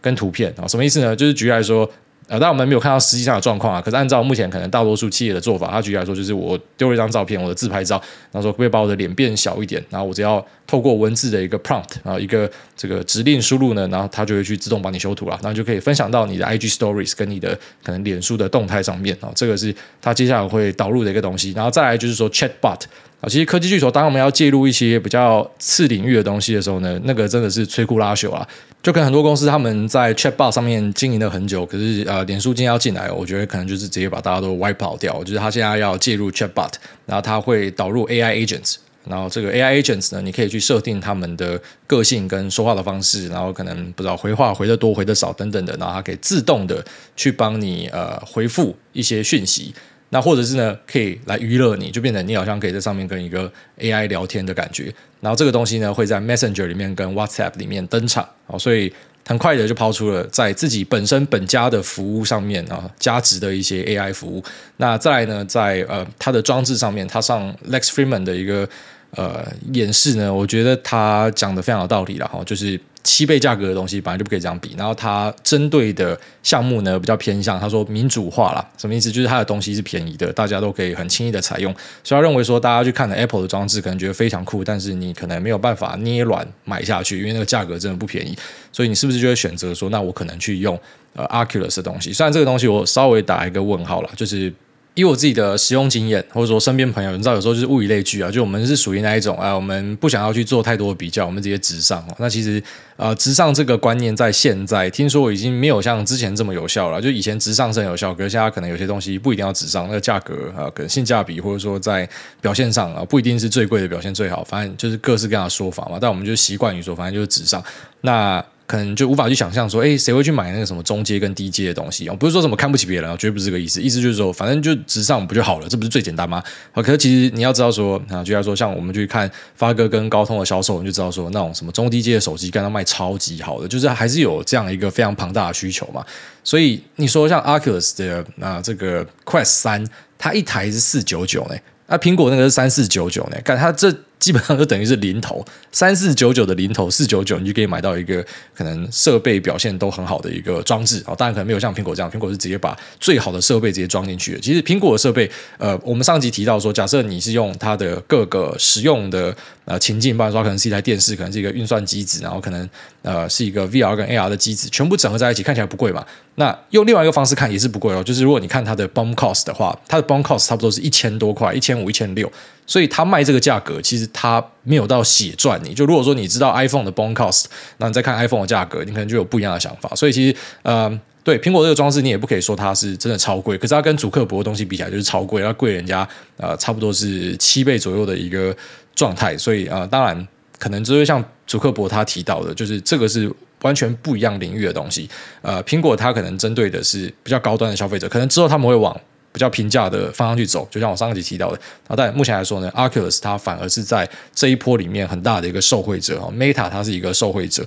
跟图片啊，什么意思呢？就是举例来说。呃，但我们没有看到实际上的状况啊。可是按照目前可能大多数企业的做法，他举例来说，就是我丢了一张照片，我的自拍照，然后说可不可以把我的脸变小一点？然后我只要透过文字的一个 prompt，然后一个这个指令输入呢，然后它就会去自动帮你修图了，然后就可以分享到你的 IG Stories 跟你的可能脸书的动态上面啊。这个是它接下来会导入的一个东西。然后再来就是说 Chatbot，啊，其实科技巨头当我们要介入一些比较次领域的东西的时候呢，那个真的是摧枯拉朽啊。就跟很多公司他们在 Chatbot 上面经营了很久，可是呃，脸书今天要进来，我觉得可能就是直接把大家都 wipe 掉。就是他现在要介入 Chatbot，然后他会导入 AI agents，然后这个 AI agents 呢，你可以去设定他们的个性跟说话的方式，然后可能不知道回话回得多回得少等等的，然后它可以自动的去帮你呃回复一些讯息。那或者是呢，可以来娱乐你，就变成你好像可以在上面跟一个 AI 聊天的感觉。然后这个东西呢，会在 Messenger 里面跟 WhatsApp 里面登场。哦，所以很快的就抛出了在自己本身本家的服务上面啊加值的一些 AI 服务。那再来呢，在呃它的装置上面，它上 Lex Fridman 的一个呃演示呢，我觉得他讲的非常有道理了哈，就是。七倍价格的东西本来就不可以这样比，然后他针对的项目呢比较偏向，他说民主化啦，什么意思？就是他的东西是便宜的，大家都可以很轻易的采用。所以他认为说，大家去看了 Apple 的装置，可能觉得非常酷，但是你可能没有办法捏软买下去，因为那个价格真的不便宜。所以你是不是就会选择说，那我可能去用呃 Oculus 的东西？虽然这个东西我稍微打一个问号啦，就是。以我自己的使用经验，或者说身边朋友，你知道有时候就是物以类聚啊，就我们是属于那一种啊，我们不想要去做太多的比较，我们直接直上。那其实呃，直上这个观念在现在听说已经没有像之前这么有效了。就以前直上是很有效，可是现在可能有些东西不一定要直上，那个价格啊，可能性价比或者说在表现上啊，不一定是最贵的表现最好，反正就是各式各样的说法嘛。但我们就习惯于说，反正就是直上。那可能就无法去想象说，哎，谁会去买那个什么中阶跟低阶的东西？哦，不是说什么看不起别人啊，绝对不是这个意思。意思就是说，反正就直上不就好了？这不是最简单吗？可是其实你要知道说，啊，就像说，像我们去看发哥跟高通的销售，你就知道说，那种什么中低阶的手机，刚刚卖超级好的，就是还是有这样一个非常庞大的需求嘛。所以你说像 Oculus 的啊，这个 Quest 三，它一台是四九九呢，那苹果那个是三四九九呢，看它这。基本上就等于是零头三四九九的零头四九九，你就可以买到一个可能设备表现都很好的一个装置啊。当然可能没有像苹果这样，苹果是直接把最好的设备直接装进去的。其实苹果的设备，呃，我们上集提到说，假设你是用它的各个实用的呃情境，不然说可能是一台电视，可能是一个运算机子，然后可能呃是一个 VR 跟 AR 的机子，全部整合在一起，看起来不贵嘛。那用另外一个方式看也是不贵哦，就是如果你看它的 BOM cost 的话，它的 BOM cost 差不多是一千多块，一千五、一千六。所以他卖这个价格，其实他没有到血赚你。就如果说你知道 iPhone 的 BOM cost，那你再看 iPhone 的价格，你可能就有不一样的想法。所以其实，呃，对苹果这个装置，你也不可以说它是真的超贵。可是它跟祖克伯的东西比起来，就是超贵，它贵人家呃差不多是七倍左右的一个状态。所以呃，当然可能就是像祖克伯他提到的，就是这个是完全不一样领域的东西。呃，苹果它可能针对的是比较高端的消费者，可能之后他们会往。比较平价的方向去走，就像我上一集提到的，那，但目前来说呢，Oculus 它反而是在这一波里面很大的一个受惠者哦，Meta 它是一个受惠者，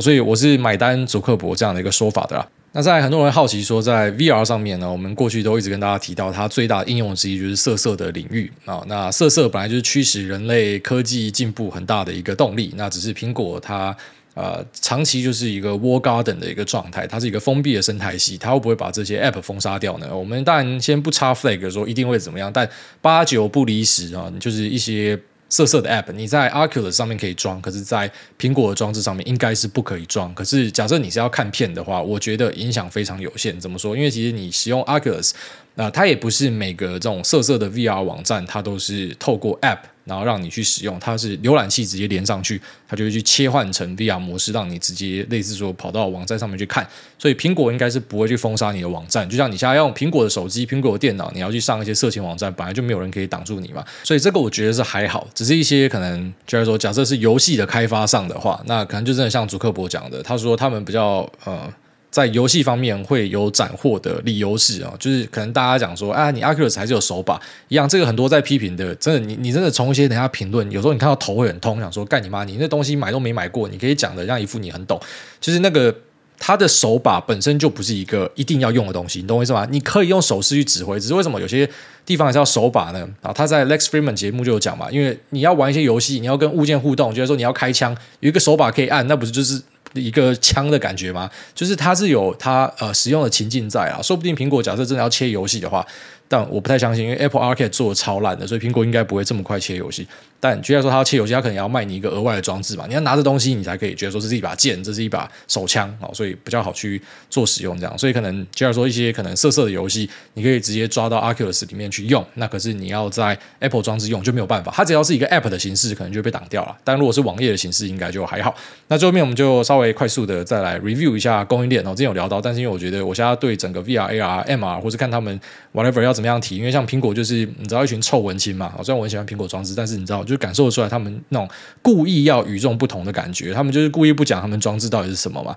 所以我是买单祖克伯这样的一个说法的啦。那在很多人好奇说，在 VR 上面呢，我们过去都一直跟大家提到，它最大的应用之一就是色色的领域啊。那色色本来就是驱使人类科技进步很大的一个动力，那只是苹果它。呃，长期就是一个 wall garden 的一个状态，它是一个封闭的生态系，它会不会把这些 app 封杀掉呢？我们当然先不插 flag 说一定会怎么样，但八九不离十啊，就是一些色色的 app，你在 Oculus 上面可以装，可是在苹果的装置上面应该是不可以装。可是假设你是要看片的话，我觉得影响非常有限。怎么说？因为其实你使用 Oculus，那、它也不是每个这种色色的 VR 网站，它都是透过 app。然后让你去使用，它是浏览器直接连上去，它就会去切换成 VR 模式，让你直接类似说跑到网站上面去看。所以苹果应该是不会去封杀你的网站，就像你现在用苹果的手机、苹果的电脑，你要去上一些色情网站，本来就没有人可以挡住你嘛。所以这个我觉得是还好，只是一些可能就是说，假设是游戏的开发上的话，那可能就真的像祖克伯讲的，他说他们比较呃。在游戏方面会有斩获的理由是啊，就是可能大家讲说啊，你 Oculus 还是有手把一样，这个很多在批评的，真的你你真的从一些等下评论，有时候你看到头会很痛，想说干你妈，你那东西买都没买过，你可以讲的让一副你很懂，就是那个它的手把本身就不是一个一定要用的东西，你懂我意思吗？你可以用手势去指挥，只是为什么有些地方还是要手把呢？啊，他在 Lex Fridman 节目就有讲嘛，因为你要玩一些游戏，你要跟物件互动，就是说你要开枪，有一个手把可以按，那不是就是。一个枪的感觉吗？就是它是有它呃使用的情境在啊，说不定苹果假设真的要切游戏的话，但我不太相信，因为 Apple Arcade 做的超烂的，所以苹果应该不会这么快切游戏。但居然说他要切游戏，他可能要卖你一个额外的装置嘛？你要拿着东西，你才可以觉得说这是一把剑，这是一把手枪哦，所以比较好去做使用这样。所以可能居然说一些可能色色的游戏，你可以直接抓到 Arcus 里面去用，那可是你要在 Apple 装置用就没有办法。它只要是一个 App 的形式，可能就被挡掉了。但如果是网页的形式，应该就还好。那最后面我们就稍微快速的再来 review 一下供应链哦，之前有聊到，但是因为我觉得我现在对整个 VR、AR、MR 或是看他们 whatever 要怎么样提，因为像苹果就是你知道一群臭文青嘛，虽然我很喜欢苹果装置，但是你知道就就感受得出来他们那种故意要与众不同的感觉，他们就是故意不讲他们装置到底是什么嘛。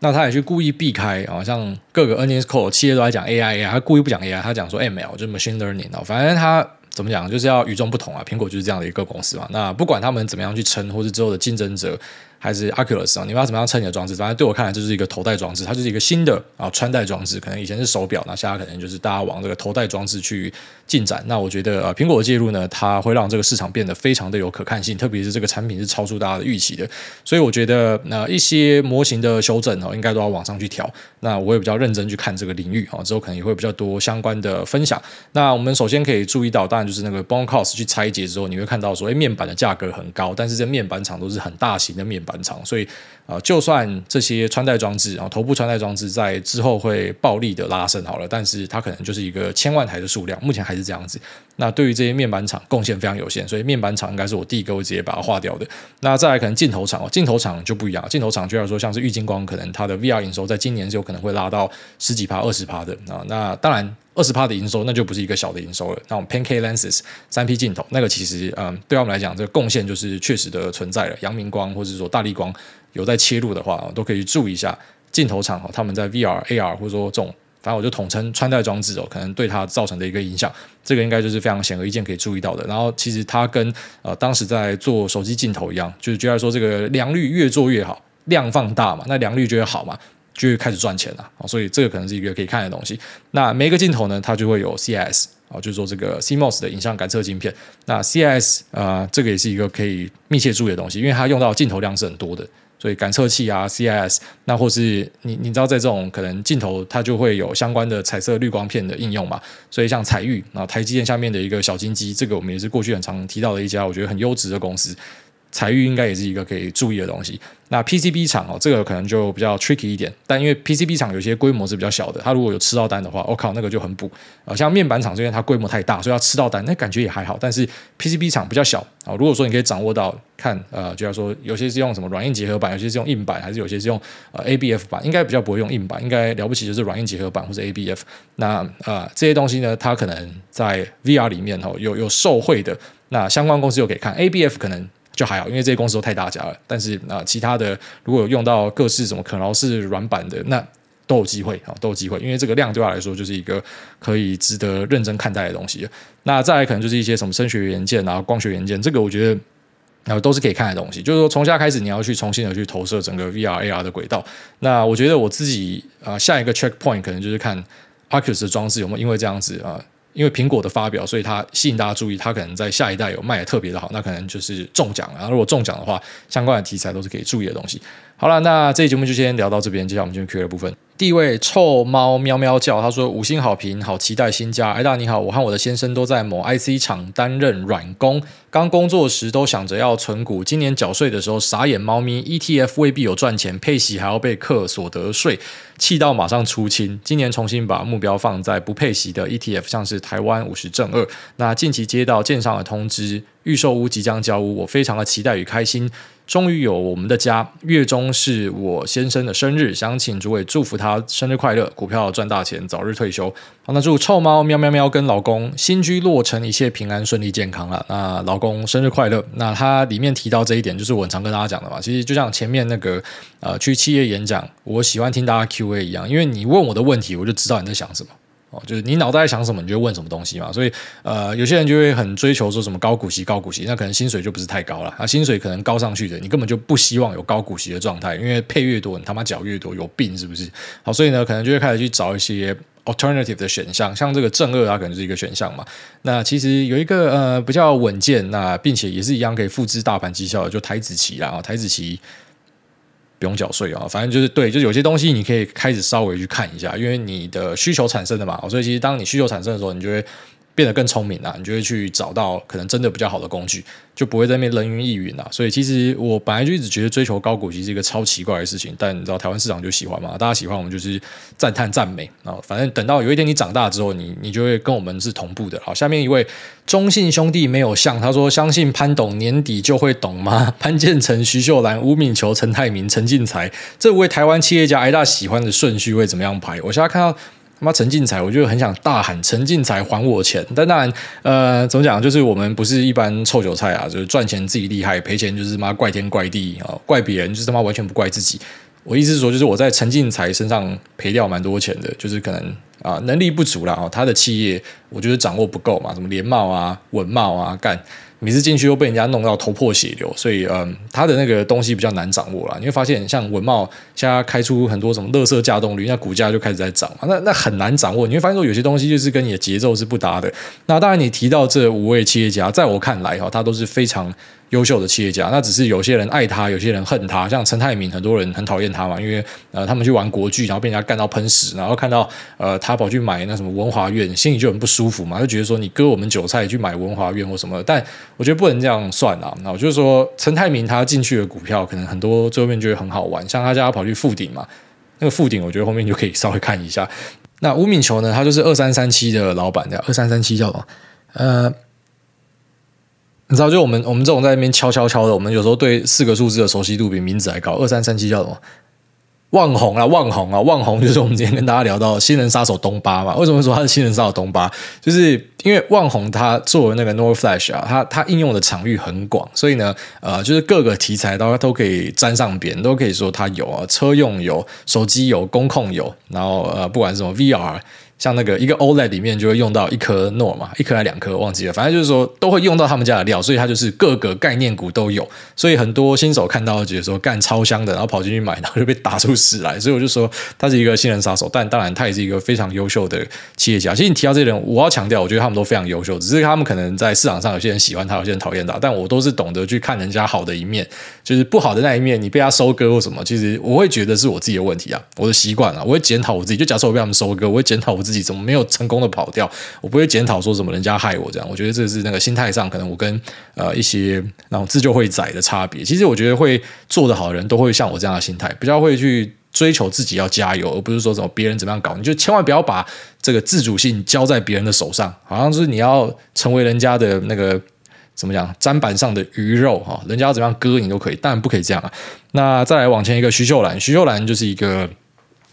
那他也去故意避开啊，像各个 earnings call 企业都在讲 A I A，他故意不讲 AI，他讲说 ML 就 machine learning 哦，反正他。怎么讲？就是要与众不同啊！苹果就是这样的一个公司嘛。那不管他们怎么样去称，或是之后的竞争者，还是 Oculus 啊，你们要怎么样称你的装置？反正对我看来，就是一个头戴装置，它就是一个新的啊穿戴装置。可能以前是手表，那现在可能就是大家往这个头戴装置去进展。那我觉得呃，苹果的介入呢，它会让这个市场变得非常的有可看性，特别是这个产品是超出大家的预期的。所以我觉得那、一些模型的修正哦，应该都要往上去调。那我也比较认真去看这个领域啊，之后可能也会比较多相关的分享。那我们首先可以注意到，当然就是那个 Bonecos 去拆解之后，你会看到说，哎，面板的价格很高，但是这面板厂都是很大型的面板厂，所以啊、呃，就算这些穿戴装置啊，头部穿戴装置在之后会暴力的拉升好了，但是它可能就是一个千万台的数量，目前还是这样子。那对于这些面板厂贡献非常有限，所以面板厂应该是我第一个会直接把它划掉的。那再来可能镜头厂哦，镜头厂就不一样，镜头厂就要说像是玉晶光，可能它的 VR 营收在今年是有可能会拉到十几趴、二十趴的啊。那当然。二十趴的营收，那就不是一个小的营收了。那我们 PanK Lenses 三 P 镜头，那个其实嗯，对我们来讲，这个贡献就是确实的存在了。阳明光或者说大力光有在切入的话，都可以注意一下镜头厂哈，他们在 VR、AR 或者说这种，反正我就统称穿戴装置哦，可能对它造成的一个影响，这个应该就是非常显而易见可以注意到的。然后其实它跟呃当时在做手机镜头一样，就是觉得说这个良率越做越好，量放大嘛，那良率就会好嘛。就会开始赚钱了，所以这个可能是一个可以看的东西。那每一个镜头呢，它就会有 c s 啊，就是说这个 CMOS 的影像感测晶片。那 c s 啊、呃，这个也是一个可以密切注意的东西，因为它用到镜头量是很多的，所以感测器啊，CIS，那或是你你知道在这种可能镜头它就会有相关的彩色滤光片的应用嘛，所以像彩玉啊，台积电下面的一个小金鸡，这个我们也是过去很常提到的一家，我觉得很优质的公司。采钰应该也是一个可以注意的东西。那 PCB 厂哦，这个可能就比较 tricky 一点。但因为 PCB 厂有些规模是比较小的，它如果有吃到单的话，我、靠，那个就很补。呃，像面板厂这边它规模太大，所以要吃到单，那感觉也还好。但是 PCB 厂比较小啊、如果说你可以掌握到看，呃，就要说有些是用什么软硬结合板，有些是用硬板，还是有些是用呃 ABF 板，应该比较不会用硬板，应该了不起就是软硬结合板或者 ABF。那、呃，这些东西呢，它可能在 VR 里面哦有有受惠的，那相关公司又可以看 ABF 可能。就还好，因为这些公司都太大家了。但是啊、其他的如果有用到各式什么可挠式软板的，那都有机会啊，都有机会。因为这个量对他来说就是一个可以值得认真看待的东西。那再来可能就是一些什么声学元件啊、光学元件，这个我觉得啊、呃、都是可以看的东西。就是说从下开始，你要去重新的去投射整个 VR AR 的轨道。那我觉得我自己啊、下一个 checkpoint 可能就是看 Oculus 的装置有没有因为这样子啊。因为苹果的发表，所以它吸引大家注意，它可能在下一代有卖的特别的好，那可能就是中奖了。如果中奖的话，相关的题材都是可以注意的东西。好了，那这期节目就先聊到这边，接下来我们进入 Q&A 的部分。第一位臭猫喵喵叫，他说五星好评，好期待新家。艾大你好，我和我的先生都在某 IC 厂担任软工，刚工作时都想着要存股，今年缴税的时候傻眼猫咪，ETF 未必有赚钱，配息还要被课所得税，气到马上出清。今年重新把目标放在不配息的 ETF，像是台湾五十正二。那近期接到建商的通知，预售屋即将交屋，我非常的期待与开心。终于有我们的家，月中是我先生的生日，想请诸位祝福他生日快乐，股票赚大钱，早日退休。好，那祝臭猫喵喵喵跟老公新居落成，一切平安顺利健康了。那老公生日快乐。那他里面提到这一点，就是我常跟大家讲的嘛。其实就像前面那个呃去企业演讲，我喜欢听大家 Q&A 一样，因为你问我的问题，我就知道你在想什么。就是你脑袋在想什么，你就问什么东西嘛。所以，呃，有些人就会很追求说什么高股息、高股息，那可能薪水就不是太高了。啊，薪水可能高上去的，你根本就不希望有高股息的状态，因为配越多，你他妈缴越多，有病是不是？好，所以呢，可能就会开始去找一些 alternative 的选项，像这个正二啊，可能是一个选项嘛。那其实有一个呃比较稳健，那并且也是一样可以复制大盘绩效的，就台子期啦。台子期。不用缴税啊。反正就是对，就有些东西你可以开始稍微去看一下，因为你的需求产生的嘛，所以其实当你需求产生的时候，你就会。变得更聪明了，你就会去找到可能真的比较好的工具，就不会在那边人云亦云了。所以其实我本来就一直觉得追求高股息是一个超奇怪的事情，但你知道台湾市场就喜欢嘛？大家喜欢我们就是赞叹赞美啊。反正等到有一天你长大之后，你你就会跟我们是同步的。好，下面一位中信兄弟没有像他说，相信潘董年底就会懂吗？潘建成、徐秀兰、吴敏球、陈泰明、陈进财这五位台湾企业家，挨，大喜欢的顺序会怎么样排？我现在看到。他妈陈进财，我就很想大喊陈进财还我钱！但当然，呃，怎么讲？就是我们不是一般臭韭菜啊，就是赚钱自己厉害，赔钱就是妈怪天怪地啊，怪别人就是他妈完全不怪自己。我意思是说，就是我在陈进财身上赔掉蛮多钱的，就是可能啊能力不足了啊，他的企业我觉得掌握不够嘛，什么联茂啊、稳懋啊干。每次进去又被人家弄到头破血流，所以嗯，他的那个东西比较难掌握了。你会发现，像文茂现在开出很多什么乐色架动率，那股价就开始在涨嘛，那那很难掌握。你会发现说，有些东西就是跟你的节奏是不搭的。那当然，你提到这五位企业家，在我看来哈，他都是非常。优秀的企业家，那只是有些人爱他，有些人恨他。像陈泰铭，很多人很讨厌他嘛，因为呃，他们去玩国巨，然后被人家干到喷屎，然后看到呃，他跑去买那什么文华苑，心里就很不舒服嘛，就觉得说你割我们韭菜去买文华苑或什么。但我觉得不能这样算啊。那我就是说，陈泰铭他进去的股票，可能很多最后面就会很好玩。像他家跑去富鼎嘛，那个富鼎，我觉得后面就可以稍微看一下。那吴敏球呢，他就是二三三七的老板的，二三三七叫什么？呃。你知道，就我们我们这种在那边敲敲敲的，我们有时候对四个数字的熟悉度比名字还高。二三三七叫什么？旺红啊，旺红啊，旺红 就是我们今天跟大家聊到新人杀手东巴嘛。为什么说他是新人杀手东巴？就是因为旺红他作为那个 NOR Flash 啊，它它应用的场域很广，所以呢，呃，就是各个题材都都可以沾上边，都可以说它有啊，车用有，手机有，工控有，然后呃，不管什么 VR。像那个一个 OLED 里面就会用到一颗 NOR 嘛，一颗还两颗忘记了，反正就是说都会用到他们家的料，所以它就是各个概念股都有。所以很多新手看到觉得说干超香的，然后跑进去买，然后就被打出屎来。所以我就说他是一个新人杀手，但当然他也是一个非常优秀的企业家。其实你提到这些人，我要强调，我觉得他们都非常优秀，只是他们可能在市场上有些人喜欢他，有些人讨厌他。但我都是懂得去看人家好的一面，就是不好的那一面，你被他收割或什么，其实我会觉得是我自己的问题啊，我的习惯啊，我会检讨我自己。就假设我被他们收割，我会检讨我自己怎么没有成。功的跑掉，我不会检讨说什么人家害我这样，我觉得这是那个心态上可能我跟呃一些那种自救会仔的差别。其实我觉得会做得好的人都会像我这样的心态，比较会去追求自己要加油，而不是说什么别人怎么样搞，你就千万不要把这个自主性交在别人的手上，好像是你要成为人家的那个怎么讲砧板上的鱼肉哈，人家要怎么样割你都可以，当然不可以这样啊。那再来往前一个徐秀兰，徐秀兰就是一个。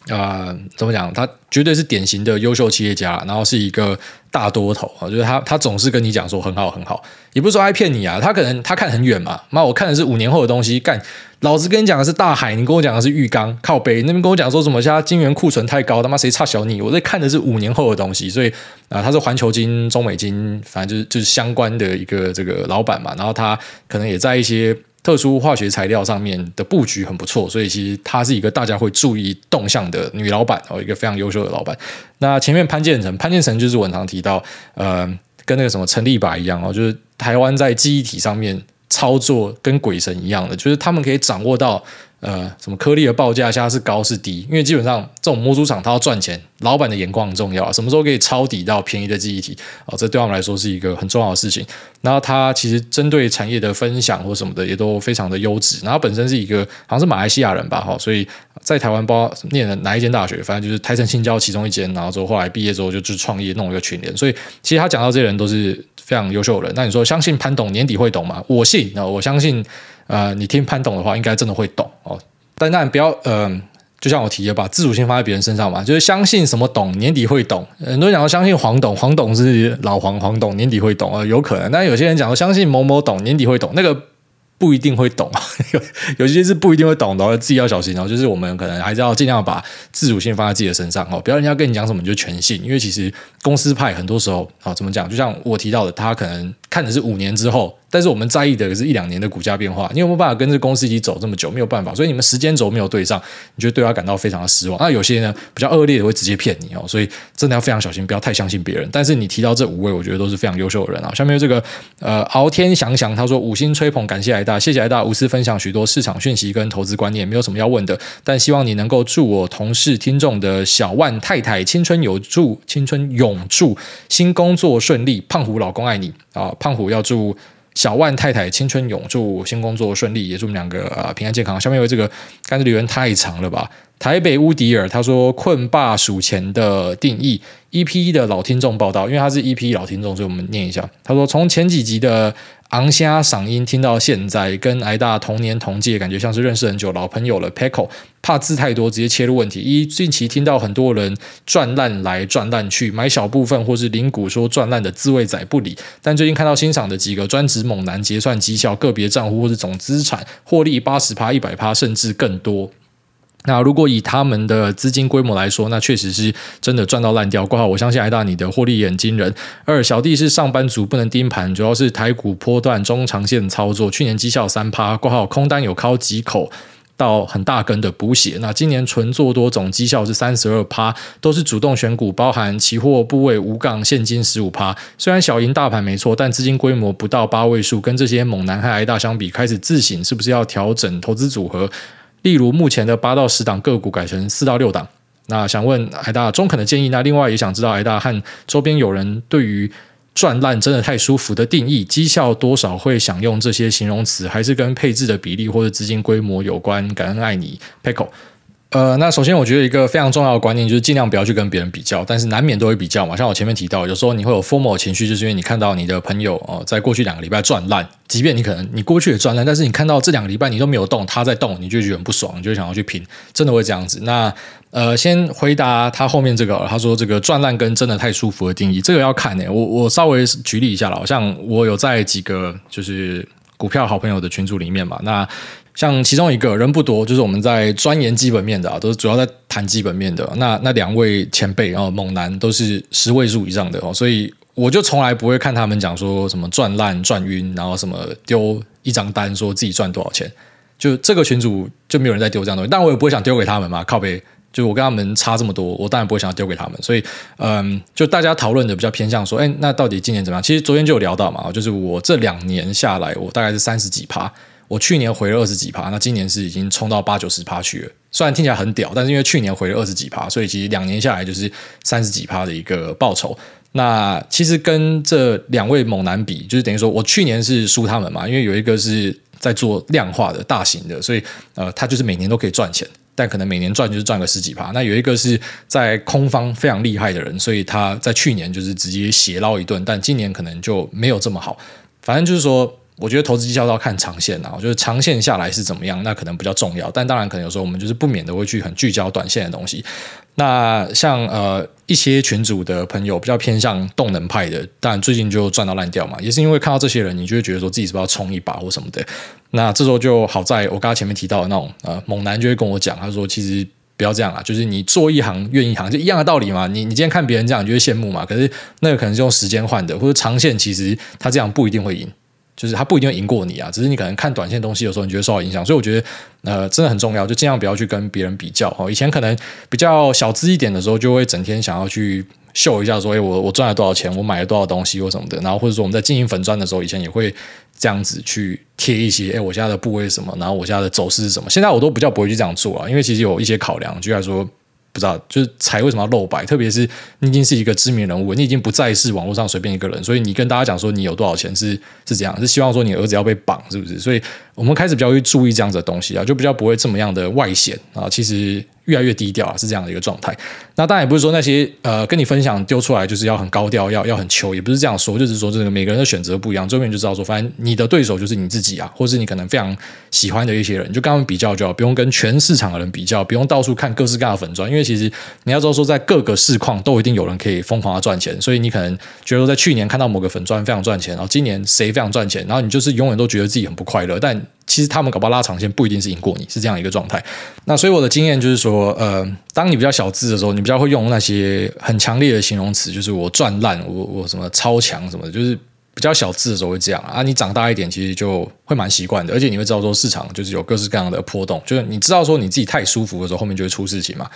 啊、怎么讲？他绝对是典型的优秀企业家，然后是一个大多头啊。就是他，他总是跟你讲说很好很好，也不是说爱骗你啊。他可能他看很远嘛，妈，我看的是五年后的东西。干，老子跟你讲的是大海，你跟我讲的是浴缸靠北。那边跟我讲说什么？现在晶圆库存太高，他妈谁差小你？我在看的是五年后的东西。所以啊、他是环球晶、中美晶，反正就是就是相关的一个这个老板嘛。然后他可能也在一些。特殊化学材料上面的布局很不错，所以其实她是一个大家会注意动向的女老板哦，一个非常优秀的老板。那前面潘建成，潘建成就是我常提到，呃，跟那个什么陈立白一样哦，就是台湾在记忆体上面操作跟鬼神一样的，就是他们可以掌握到。呃，什么颗粒的报价现在是高是低？因为基本上这种模组厂它要赚钱，老板的眼光很重要。什么时候可以抄底到便宜的记忆体？哦，这对我们来说是一个很重要的事情。然后他其实针对产业的分享或什么的也都非常的优质。然后本身是一个好像是马来西亚人吧，哈，所以在台湾包念了哪一间大学，反正就是台城新交其中一间。然后之后后来毕业之后就去创业弄一个群联。所以其实他讲到这些人都是非常优秀的人。那你说相信潘董年底会懂吗？我信，那我相信。呃，你听潘董的话，应该真的会懂哦。但那不要，嗯、就像我提的，把自主性放在别人身上嘛，就是相信什么懂年底会懂。很多人讲说相信黄董，黄董是老黄，黄董年底会懂，呃，有可能。但有些人讲说相信某某董年底会懂，那个不一定会懂，有有些是不一定会懂的，自己要小心哦。就是我们可能还是要尽量把自主性放在自己的身上哦，不要人家跟你讲什么你就全信，因为其实公司派很多时候啊，怎么讲？就像我提到的，他可能看的是五年之后。但是我们在意的是一两年的股价变化。你有没有办法跟这公司一起走这么久？没有办法，所以你们时间轴没有对上，你就对他感到非常的失望。那有些呢比较恶劣的会直接骗你哦，所以真的要非常小心，不要太相信别人。但是你提到这五位，我觉得都是非常优秀的人啊。下面这个呃敖天祥祥他说五星吹捧，感谢艾大，谢谢艾大无私分享许多市场讯息跟投资观念，没有什么要问的，但希望你能够祝我同事听众的小万太太青春有助，青春永驻，新工作顺利，胖虎老公爱你啊！胖虎要祝小万太太青春永驻，新工作顺利，也祝我们两个啊平安健康。下面有这个，刚才留言太长了吧？台北乌迪尔他说困霸数钱的定义，EP 的老听众报道，因为他是 EP 老听众，所以我们念一下。他说从前几集的。昂虾嗓音听到现在，跟癌大同年同届，感觉像是认识很久老朋友了。Peco 怕字太多，直接切入问题。一近期听到很多人赚烂来赚烂去，买小部分或是零股说赚烂的自卫仔不理。但最近看到欣赏的几个专职猛男结算绩效，个别账户或是总资产获利八十趴、一百趴，甚至更多。那如果以他们的资金规模来说，那确实是真的赚到烂掉。挂号，我相信艾大你的获利也很惊人。二小弟是上班族，不能盯盘，主要是台股波段中长线操作。去年绩效三趴，挂号空单有靠几口到很大根的补血。那今年纯做多总绩效是三十二趴，都是主动选股，包含期货部位无杠现金十五趴。虽然小赢大盘没错，但资金规模不到八位数，跟这些猛男和癌大相比，开始自省是不是要调整投资组合？例如目前的八到十档个股改成四到六档，那想问海大中肯的建议。那另外也想知道海大和周边有人对于赚烂真的太舒服的定义，绩效多少会享用这些形容词，还是跟配置的比例或者资金规模有关？感恩爱你，Peckle。呃，那首先我觉得一个非常重要的观念就是尽量不要去跟别人比较，但是难免都会比较嘛。像我前面提到，有时候你会有 formal 情绪，就是因为你看到你的朋友哦、在过去两个礼拜赚烂，即便你可能你过去也赚烂，但是你看到这两个礼拜你都没有动，他在动，你就觉得很不爽，你就想要去拼，真的会这样子。那呃，先回答他后面这个，他说这个赚烂跟真的太舒服的定义，这个要看呢、欸。我我稍微举例一下了，好像我有在几个就是股票好朋友的群组里面嘛，那。像其中一个人不多，就是我们在钻研基本面的啊，都是主要在谈基本面的。那那两位前辈，然后猛男都是十位数以上的哦，所以我就从来不会看他们讲说什么赚烂赚晕，然后什么丢一张单说自己赚多少钱，就这个群主就没有人在丢这样东西，但我也不会想丢给他们嘛，靠北，就我跟他们差这么多，我当然不会想要丢给他们。所以嗯，就大家讨论的比较偏向说，哎，那到底今年怎么样？其实昨天就有聊到嘛，就是我这两年下来，我大概是三十几趴。我去年回了二十几趴，那今年是已经冲到八九十趴去了。虽然听起来很屌，但是因为去年回了二十几趴，所以其实两年下来就是三十几趴的一个报酬。那其实跟这两位猛男比，就是等于说我去年是输他们嘛，因为有一个是在做量化的大型的，所以呃，他就是每年都可以赚钱，但可能每年赚就是赚个十几趴。那有一个是在空方非常厉害的人，所以他在去年就是直接血捞一顿，但今年可能就没有这么好。反正就是说。我觉得投资绩效都要看长线啊，就是长线下来是怎么样，那可能比较重要。但当然，可能有时候我们就是不免的会去很聚焦短线的东西。那像呃一些群组的朋友比较偏向动能派的，当然最近就赚到烂掉嘛，也是因为看到这些人，你就会觉得说自己是不是要冲一把或什么的。那这时候就好在我刚刚前面提到的那种呃猛男就会跟我讲，他说其实不要这样啊，就是你做一行怨一行，就一样的道理嘛。你你今天看别人这样，你就会羡慕嘛。可是那个可能是用时间换的，或者长线其实他这样不一定会赢。就是他不一定会赢过你啊，只是你可能看短线东西的时候，你觉得受到影响，所以我觉得呃真的很重要，就尽量不要去跟别人比较哦。以前可能比较小资一点的时候，就会整天想要去秀一下，说哎我我赚了多少钱，我买了多少东西或什么的，然后或者说我们在经营粉专的时候，以前也会这样子去贴一些哎我现在的部位是什么，然后我现在的走势是什么。现在我都比较不会去这样做啊，因为其实有一些考量，就来说。不知道，就是财为什么要露白？特别是你已经是一个知名人物，你已经不再是网络上随便一个人，所以你跟大家讲说你有多少钱是是这样，是希望说你儿子要被绑，是不是？所以我们开始比较会注意这样子的东西啊，就比较不会这么样的外显啊。其实。越来越低调啊，是这样的一个状态。那当然也不是说那些呃跟你分享丢出来就是要很高调，要要很求，也不是这样说，就是说这个每个人的选择不一样。最后面就知道说，反正你的对手就是你自己啊，或是你可能非常喜欢的一些人，就跟他们比较就好，不用跟全市场的人比较，不用到处看各式各样的粉砖，因为其实你要知道说，在各个市况都一定有人可以疯狂的赚钱，所以你可能觉得说在去年看到某个粉砖非常赚钱，然后今年谁非常赚钱，然后你就是永远都觉得自己很不快乐，但。其实他们搞不好拉长线不一定是赢过你，是这样一个状态。那所以我的经验就是说，呃，当你比较小资的时候，你比较会用那些很强烈的形容词，就是我赚烂，我我什么超强什么的，就是比较小资的时候会这样啊，你长大一点其实就会蛮习惯的，而且你会知道说市场就是有各式各样的波动，就是你知道说你自己太舒服的时候，后面就会出事情嘛。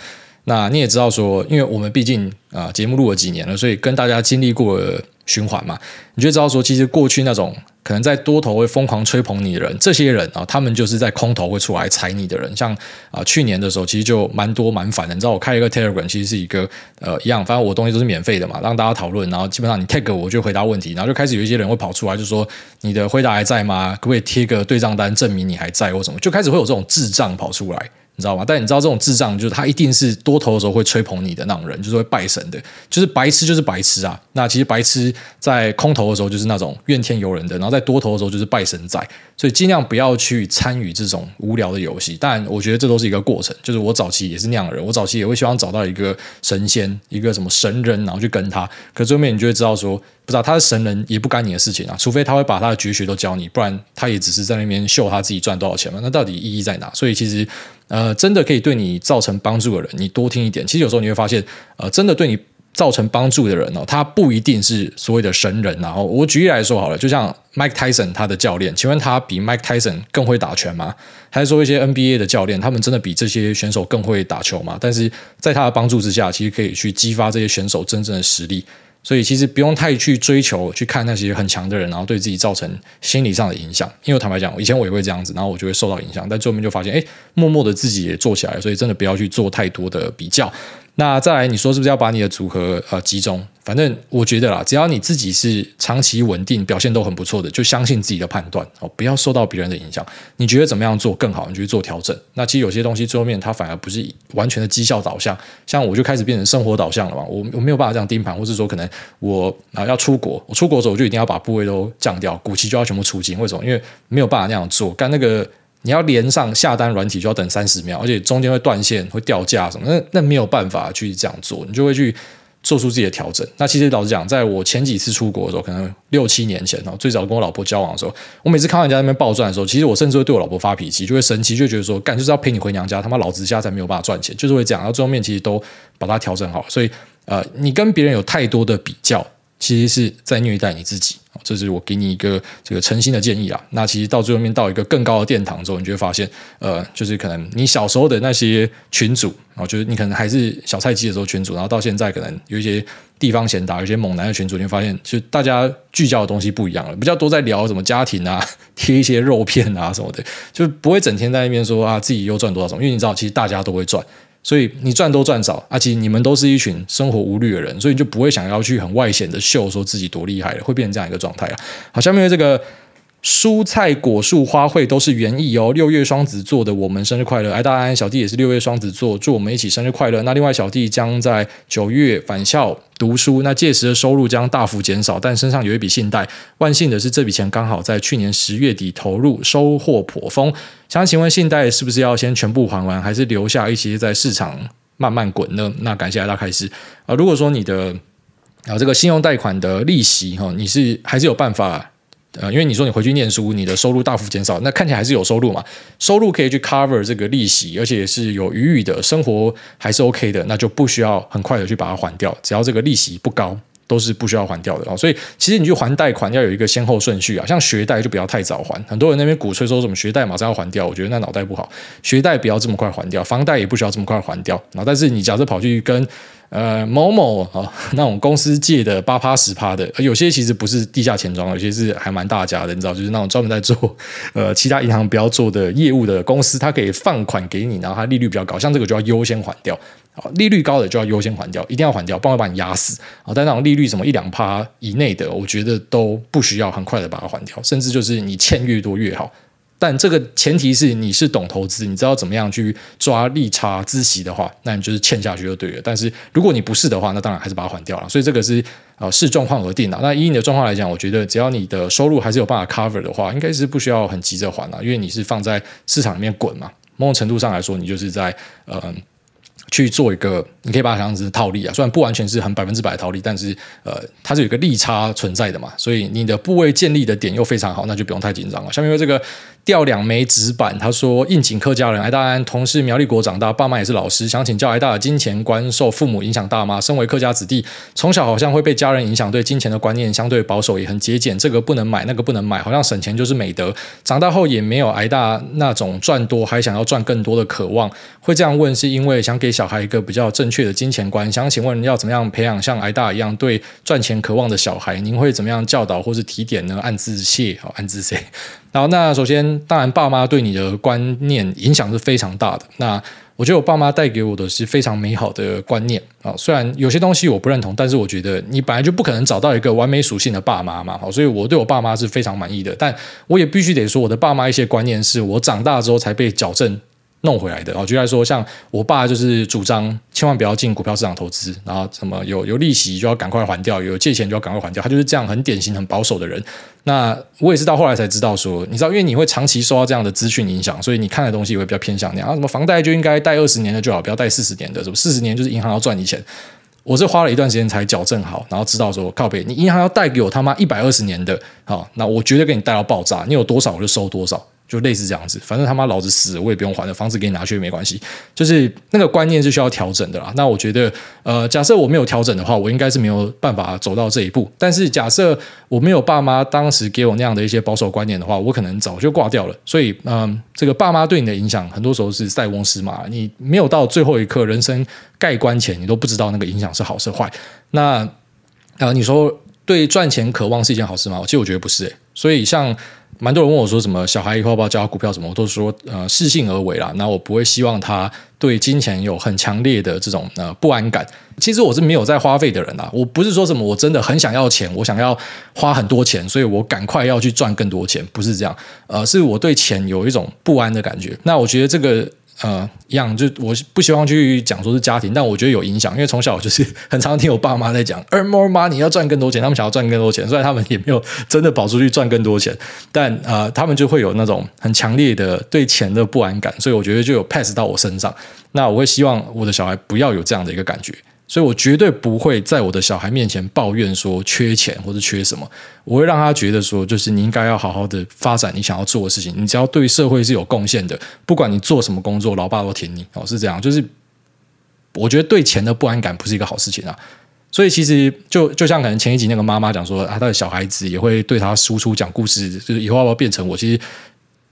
那你也知道说，因为我们毕竟啊节目录了几年了，所以跟大家经历过了循环嘛，你就知道说，其实过去那种。可能在多头会疯狂吹捧你的人，这些人啊，他们就是在空头会出来踩你的人。像啊，去年的时候其实就蛮多蛮烦的。你知道我开一个 Telegram，其实是一个呃一样，反正我东西都是免费的嘛，让大家讨论。然后基本上你 tag 我就回答问题，然后就开始有一些人会跑出来，就说你的回答还在吗？可不可以贴个对账单证明你还在或什么？就开始会有这种智障跑出来。你知道吗？但你知道这种智障，就是他一定是多头的时候会吹捧你的那种人，就是会拜神的，就是白痴，就是白痴啊。那其实白痴在空头的时候就是那种怨天尤人的，然后在多头的时候就是拜神仔。所以尽量不要去参与这种无聊的游戏。但我觉得这都是一个过程。就是我早期也是那样的人，我早期也会希望找到一个神仙，一个什么神人，然后去跟他。可最后面你就会知道说，不知道他是神人也不干你的事情啊，除非他会把他的绝学都教你，不然他也只是在那边秀他自己赚多少钱嘛。那到底意义在哪？所以其实。呃，真的可以对你造成帮助的人，你多听一点。其实有时候你会发现，呃，真的对你造成帮助的人哦，他不一定是所谓的神人。然后我举例来说好了，就像 Mike Tyson 他的教练，请问他比 Mike Tyson 更会打拳吗？还是说一些 NBA 的教练，他们真的比这些选手更会打球吗？但是在他的帮助之下，其实可以去激发这些选手真正的实力。所以其实不用太去追求去看那些很强的人，然后对自己造成心理上的影响。因为坦白讲，以前我也会这样子，然后我就会受到影响。但最后面就发现，哎，默默的自己也做起来，所以真的不要去做太多的比较。那再来，你说是不是要把你的组合呃集中？反正我觉得啦，只要你自己是长期稳定、表现都很不错的，就相信自己的判断哦，不要受到别人的影响。你觉得怎么样做更好，你就去做调整。那其实有些东西最后面它反而不是完全的绩效导向，像我就开始变成生活导向了嘛。我我没有办法这样盯盘，或是说可能我啊要出国，我出国的时候我就一定要把部位都降掉，股期就要全部出金。为什么？因为没有办法那样做，干那个。你要连上下单软体就要等三十秒，而且中间会断线、会掉价什么，那那没有办法去这样做，你就会去做出自己的调整。那其实老实讲，在我前几次出国的时候，可能六七年前哦，最早跟我老婆交往的时候，我每次看到人家那边暴赚的时候，其实我甚至会对我老婆发脾气，就会生气，就觉得说，干就是要陪你回娘家，他妈老子家才没有办法赚钱，就是会这样。然后最后面其实都把它调整好，所以呃，你跟别人有太多的比较。其实是在虐待你自己，这是我给你一个这个诚心的建议啊。那其实到最后面到一个更高的殿堂之后，你就会发现，呃，就是可能你小时候的那些群主，然后就是你可能还是小菜鸡的时候群主，然后到现在可能有一些地方贤达、有些猛男的群主，你会发现，就大家聚焦的东西不一样了，比较多在聊什么家庭啊，贴一些肉片啊什么的，就不会整天在那边说啊自己又赚多少什么，因为你知道，其实大家都会赚。所以你赚多赚少，啊，且你们都是一群生活无虑的人，所以你就不会想要去很外显的秀说自己多厉害了，会变成这样一个状态啊。好，下面这个。蔬菜、果树、花卉都是园艺哦。六月双子座的我们生日快乐！哎，大安小弟也是六月双子座，祝我们一起生日快乐。那另外小弟将在九月返校读书，那届时的收入将大幅减少，但身上有一笔信贷。万幸的是，这笔钱刚好在去年十月底投入，收获颇丰。想请问，信贷是不是要先全部还完，还是留下一些在市场慢慢滚呢？那感谢大家开始啊。如果说你的啊这个信用贷款的利息哈，你是还是有办法。呃，因为你说你回去念书，你的收入大幅减少，那看起来还是有收入嘛？收入可以去 cover 这个利息，而且是有余裕的，生活还是 OK 的，那就不需要很快的去把它还掉。只要这个利息不高，都是不需要还掉的。所以其实你去还贷款要有一个先后顺序啊，像学贷就不要太早还。很多人那边鼓吹说什么学贷马上要还掉，我觉得那脑袋不好。学贷不要这么快还掉，房贷也不需要这么快还掉。然后，但是你假设跑去跟呃，某某啊，那种公司借的八趴十趴的，有些其实不是地下钱庄，有些是还蛮大家的，你知道，就是那种专门在做 呃其他银行不要做的业务的公司，它可以放款给你，然后它利率比较高，像这个就要优先还掉，利率高的就要优先还掉，一定要还掉，不然会把你压死啊。但那种利率什么一两趴以内的，我觉得都不需要很快的把它还掉，甚至就是你欠越多越好。但这个前提是你是懂投资，你知道怎么样去抓利差孳息的话，那你就是欠下去就对了。但是如果你不是的话，那当然还是把它还掉了。所以这个是呃视状况而定的。那以你的状况来讲，我觉得只要你的收入还是有办法 cover 的话，应该是不需要很急着还了，因为你是放在市场里面滚嘛。某种程度上来说，你就是在呃去做一个，你可以把它想象成套利啊，虽然不完全是很百分之百的套利，但是呃，它是有一个利差存在的嘛，所以你的部位建立的点又非常好，那就不用太紧张了。下面为这个掉两枚纸板，他说应景客家人挨大安，同是苗栗国长大，爸妈也是老师，想请教挨大的金钱观受父母影响大吗？身为客家子弟，从小好像会被家人影响，对金钱的观念相对保守，也很节俭，这个不能买，那个不能买，好像省钱就是美德。长大后也没有挨大那种赚多还想要赚更多的渴望，会这样问是因为想给小孩一个比较正确的金钱观。想请问要怎么样培养像挨大一样对赚钱渴望的小孩？您会怎么样教导或是提点呢？暗自谢，好，暗自谢。好，那首先，当然，爸妈对你的观念影响是非常大的。那我觉得我爸妈带给我的是非常美好的观念啊。虽然有些东西我不认同，但是我觉得你本来就不可能找到一个完美属性的爸妈嘛。好，所以我对我爸妈是非常满意的。但我也必须得说，我的爸妈一些观念是我长大之后才被矫正。弄回来的，我举例来说，像我爸就是主张千万不要进股票市场投资，然后什么有有利息就要赶快还掉，有借钱就要赶快还掉，他就是这样很典型、很保守的人。那我也是到后来才知道说，你知道，因为你会长期受到这样的资讯影响，所以你看的东西也会比较偏向那样。啊，什么房贷就应该贷二十年的就好，不要贷四十年的，什么四十年就是银行要赚你钱。我是花了一段时间才矫正好，然后知道说靠北，你银行要贷给我他妈一百二十年的，好，那我绝对给你贷到爆炸，你有多少我就收多少。就类似这样子，反正他妈老子死了，我也不用还了，房子给你拿去也没关系。就是那个观念是需要调整的啦。那我觉得，呃，假设我没有调整的话，我应该是没有办法走到这一步。但是假设我没有爸妈当时给我那样的一些保守观念的话，我可能早就挂掉了。所以，嗯、这个爸妈对你的影响，很多时候是塞翁失马。你没有到最后一刻人生盖棺前，你都不知道那个影响是好是坏。那、呃，你说对赚钱渴望是一件好事吗？其实我觉得不是、欸。所以像。蛮多人问我说什么小孩以后要不要教他股票什么，我都说呃适性而为啦。那我不会希望他对金钱有很强烈的这种呃不安感。其实我是没有在花费的人啦，我不是说什么我真的很想要钱，我想要花很多钱，所以我赶快要去赚更多钱，不是这样。呃，是我对钱有一种不安的感觉。那我觉得这个。呃，一样，就我不希望去讲说是家庭，但我觉得有影响，因为从小就是很常听我爸妈在讲，earn more money，要赚更多钱，他们想要赚更多钱，虽然他们也没有真的跑出去赚更多钱，但呃，他们就会有那种很强烈的对钱的不安感，所以我觉得就有 pass 到我身上。那我会希望我的小孩不要有这样的一个感觉。所以我绝对不会在我的小孩面前抱怨说缺钱或者缺什么，我会让他觉得说，就是你应该要好好的发展你想要做的事情，你只要对社会是有贡献的，不管你做什么工作，老爸都挺你哦，是这样。就是我觉得对钱的不安感不是一个好事情啊。所以其实就就像可能前一集那个妈妈讲说，他的小孩子也会对他输出讲故事，就是以后要不要变成我？其实。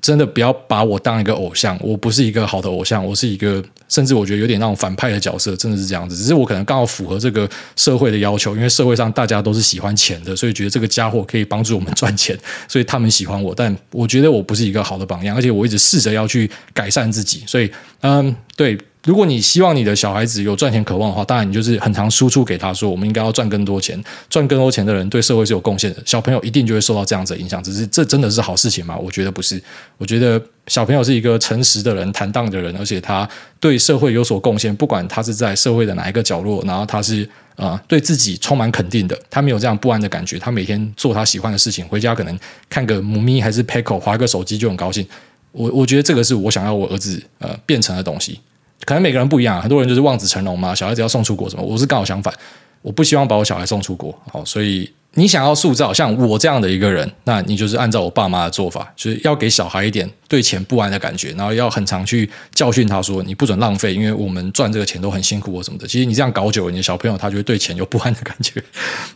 真的不要把我当一个偶像，我不是一个好的偶像，我是一个甚至我觉得有点那种反派的角色，真的是这样子。只是我可能刚好符合这个社会的要求，因为社会上大家都是喜欢钱的，所以觉得这个家伙可以帮助我们赚钱，所以他们喜欢我。但我觉得我不是一个好的榜样，而且我一直试着要去改善自己。所以，嗯，对。如果你希望你的小孩子有赚钱渴望的话，当然你就是很常输出给他说，我们应该要赚更多钱，赚更多钱的人对社会是有贡献的。小朋友一定就会受到这样子的影响。只是这真的是好事情吗？我觉得不是。我觉得小朋友是一个诚实的人、坦荡的人，而且他对社会有所贡献。不管他是在社会的哪一个角落，然后他是啊、对自己充满肯定的，他没有这样不安的感觉。他每天做他喜欢的事情，回家可能看个母咪还是 Peco，滑个手机就很高兴。我我觉得这个是我想要我儿子呃变成的东西。可能每个人不一样，很多人就是望子成龙嘛，小孩子要送出国什么。我是刚好相反，我不希望把我小孩送出国。好，所以你想要塑造像我这样的一个人，那你就是按照我爸妈的做法，就是要给小孩一点对钱不安的感觉，然后要很常去教训他说，你不准浪费，因为我们赚这个钱都很辛苦或什么的。其实你这样搞久了，你的小朋友他就会对钱有不安的感觉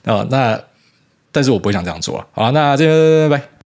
啊。那但是我不会想这样做了。好，那这边拜拜。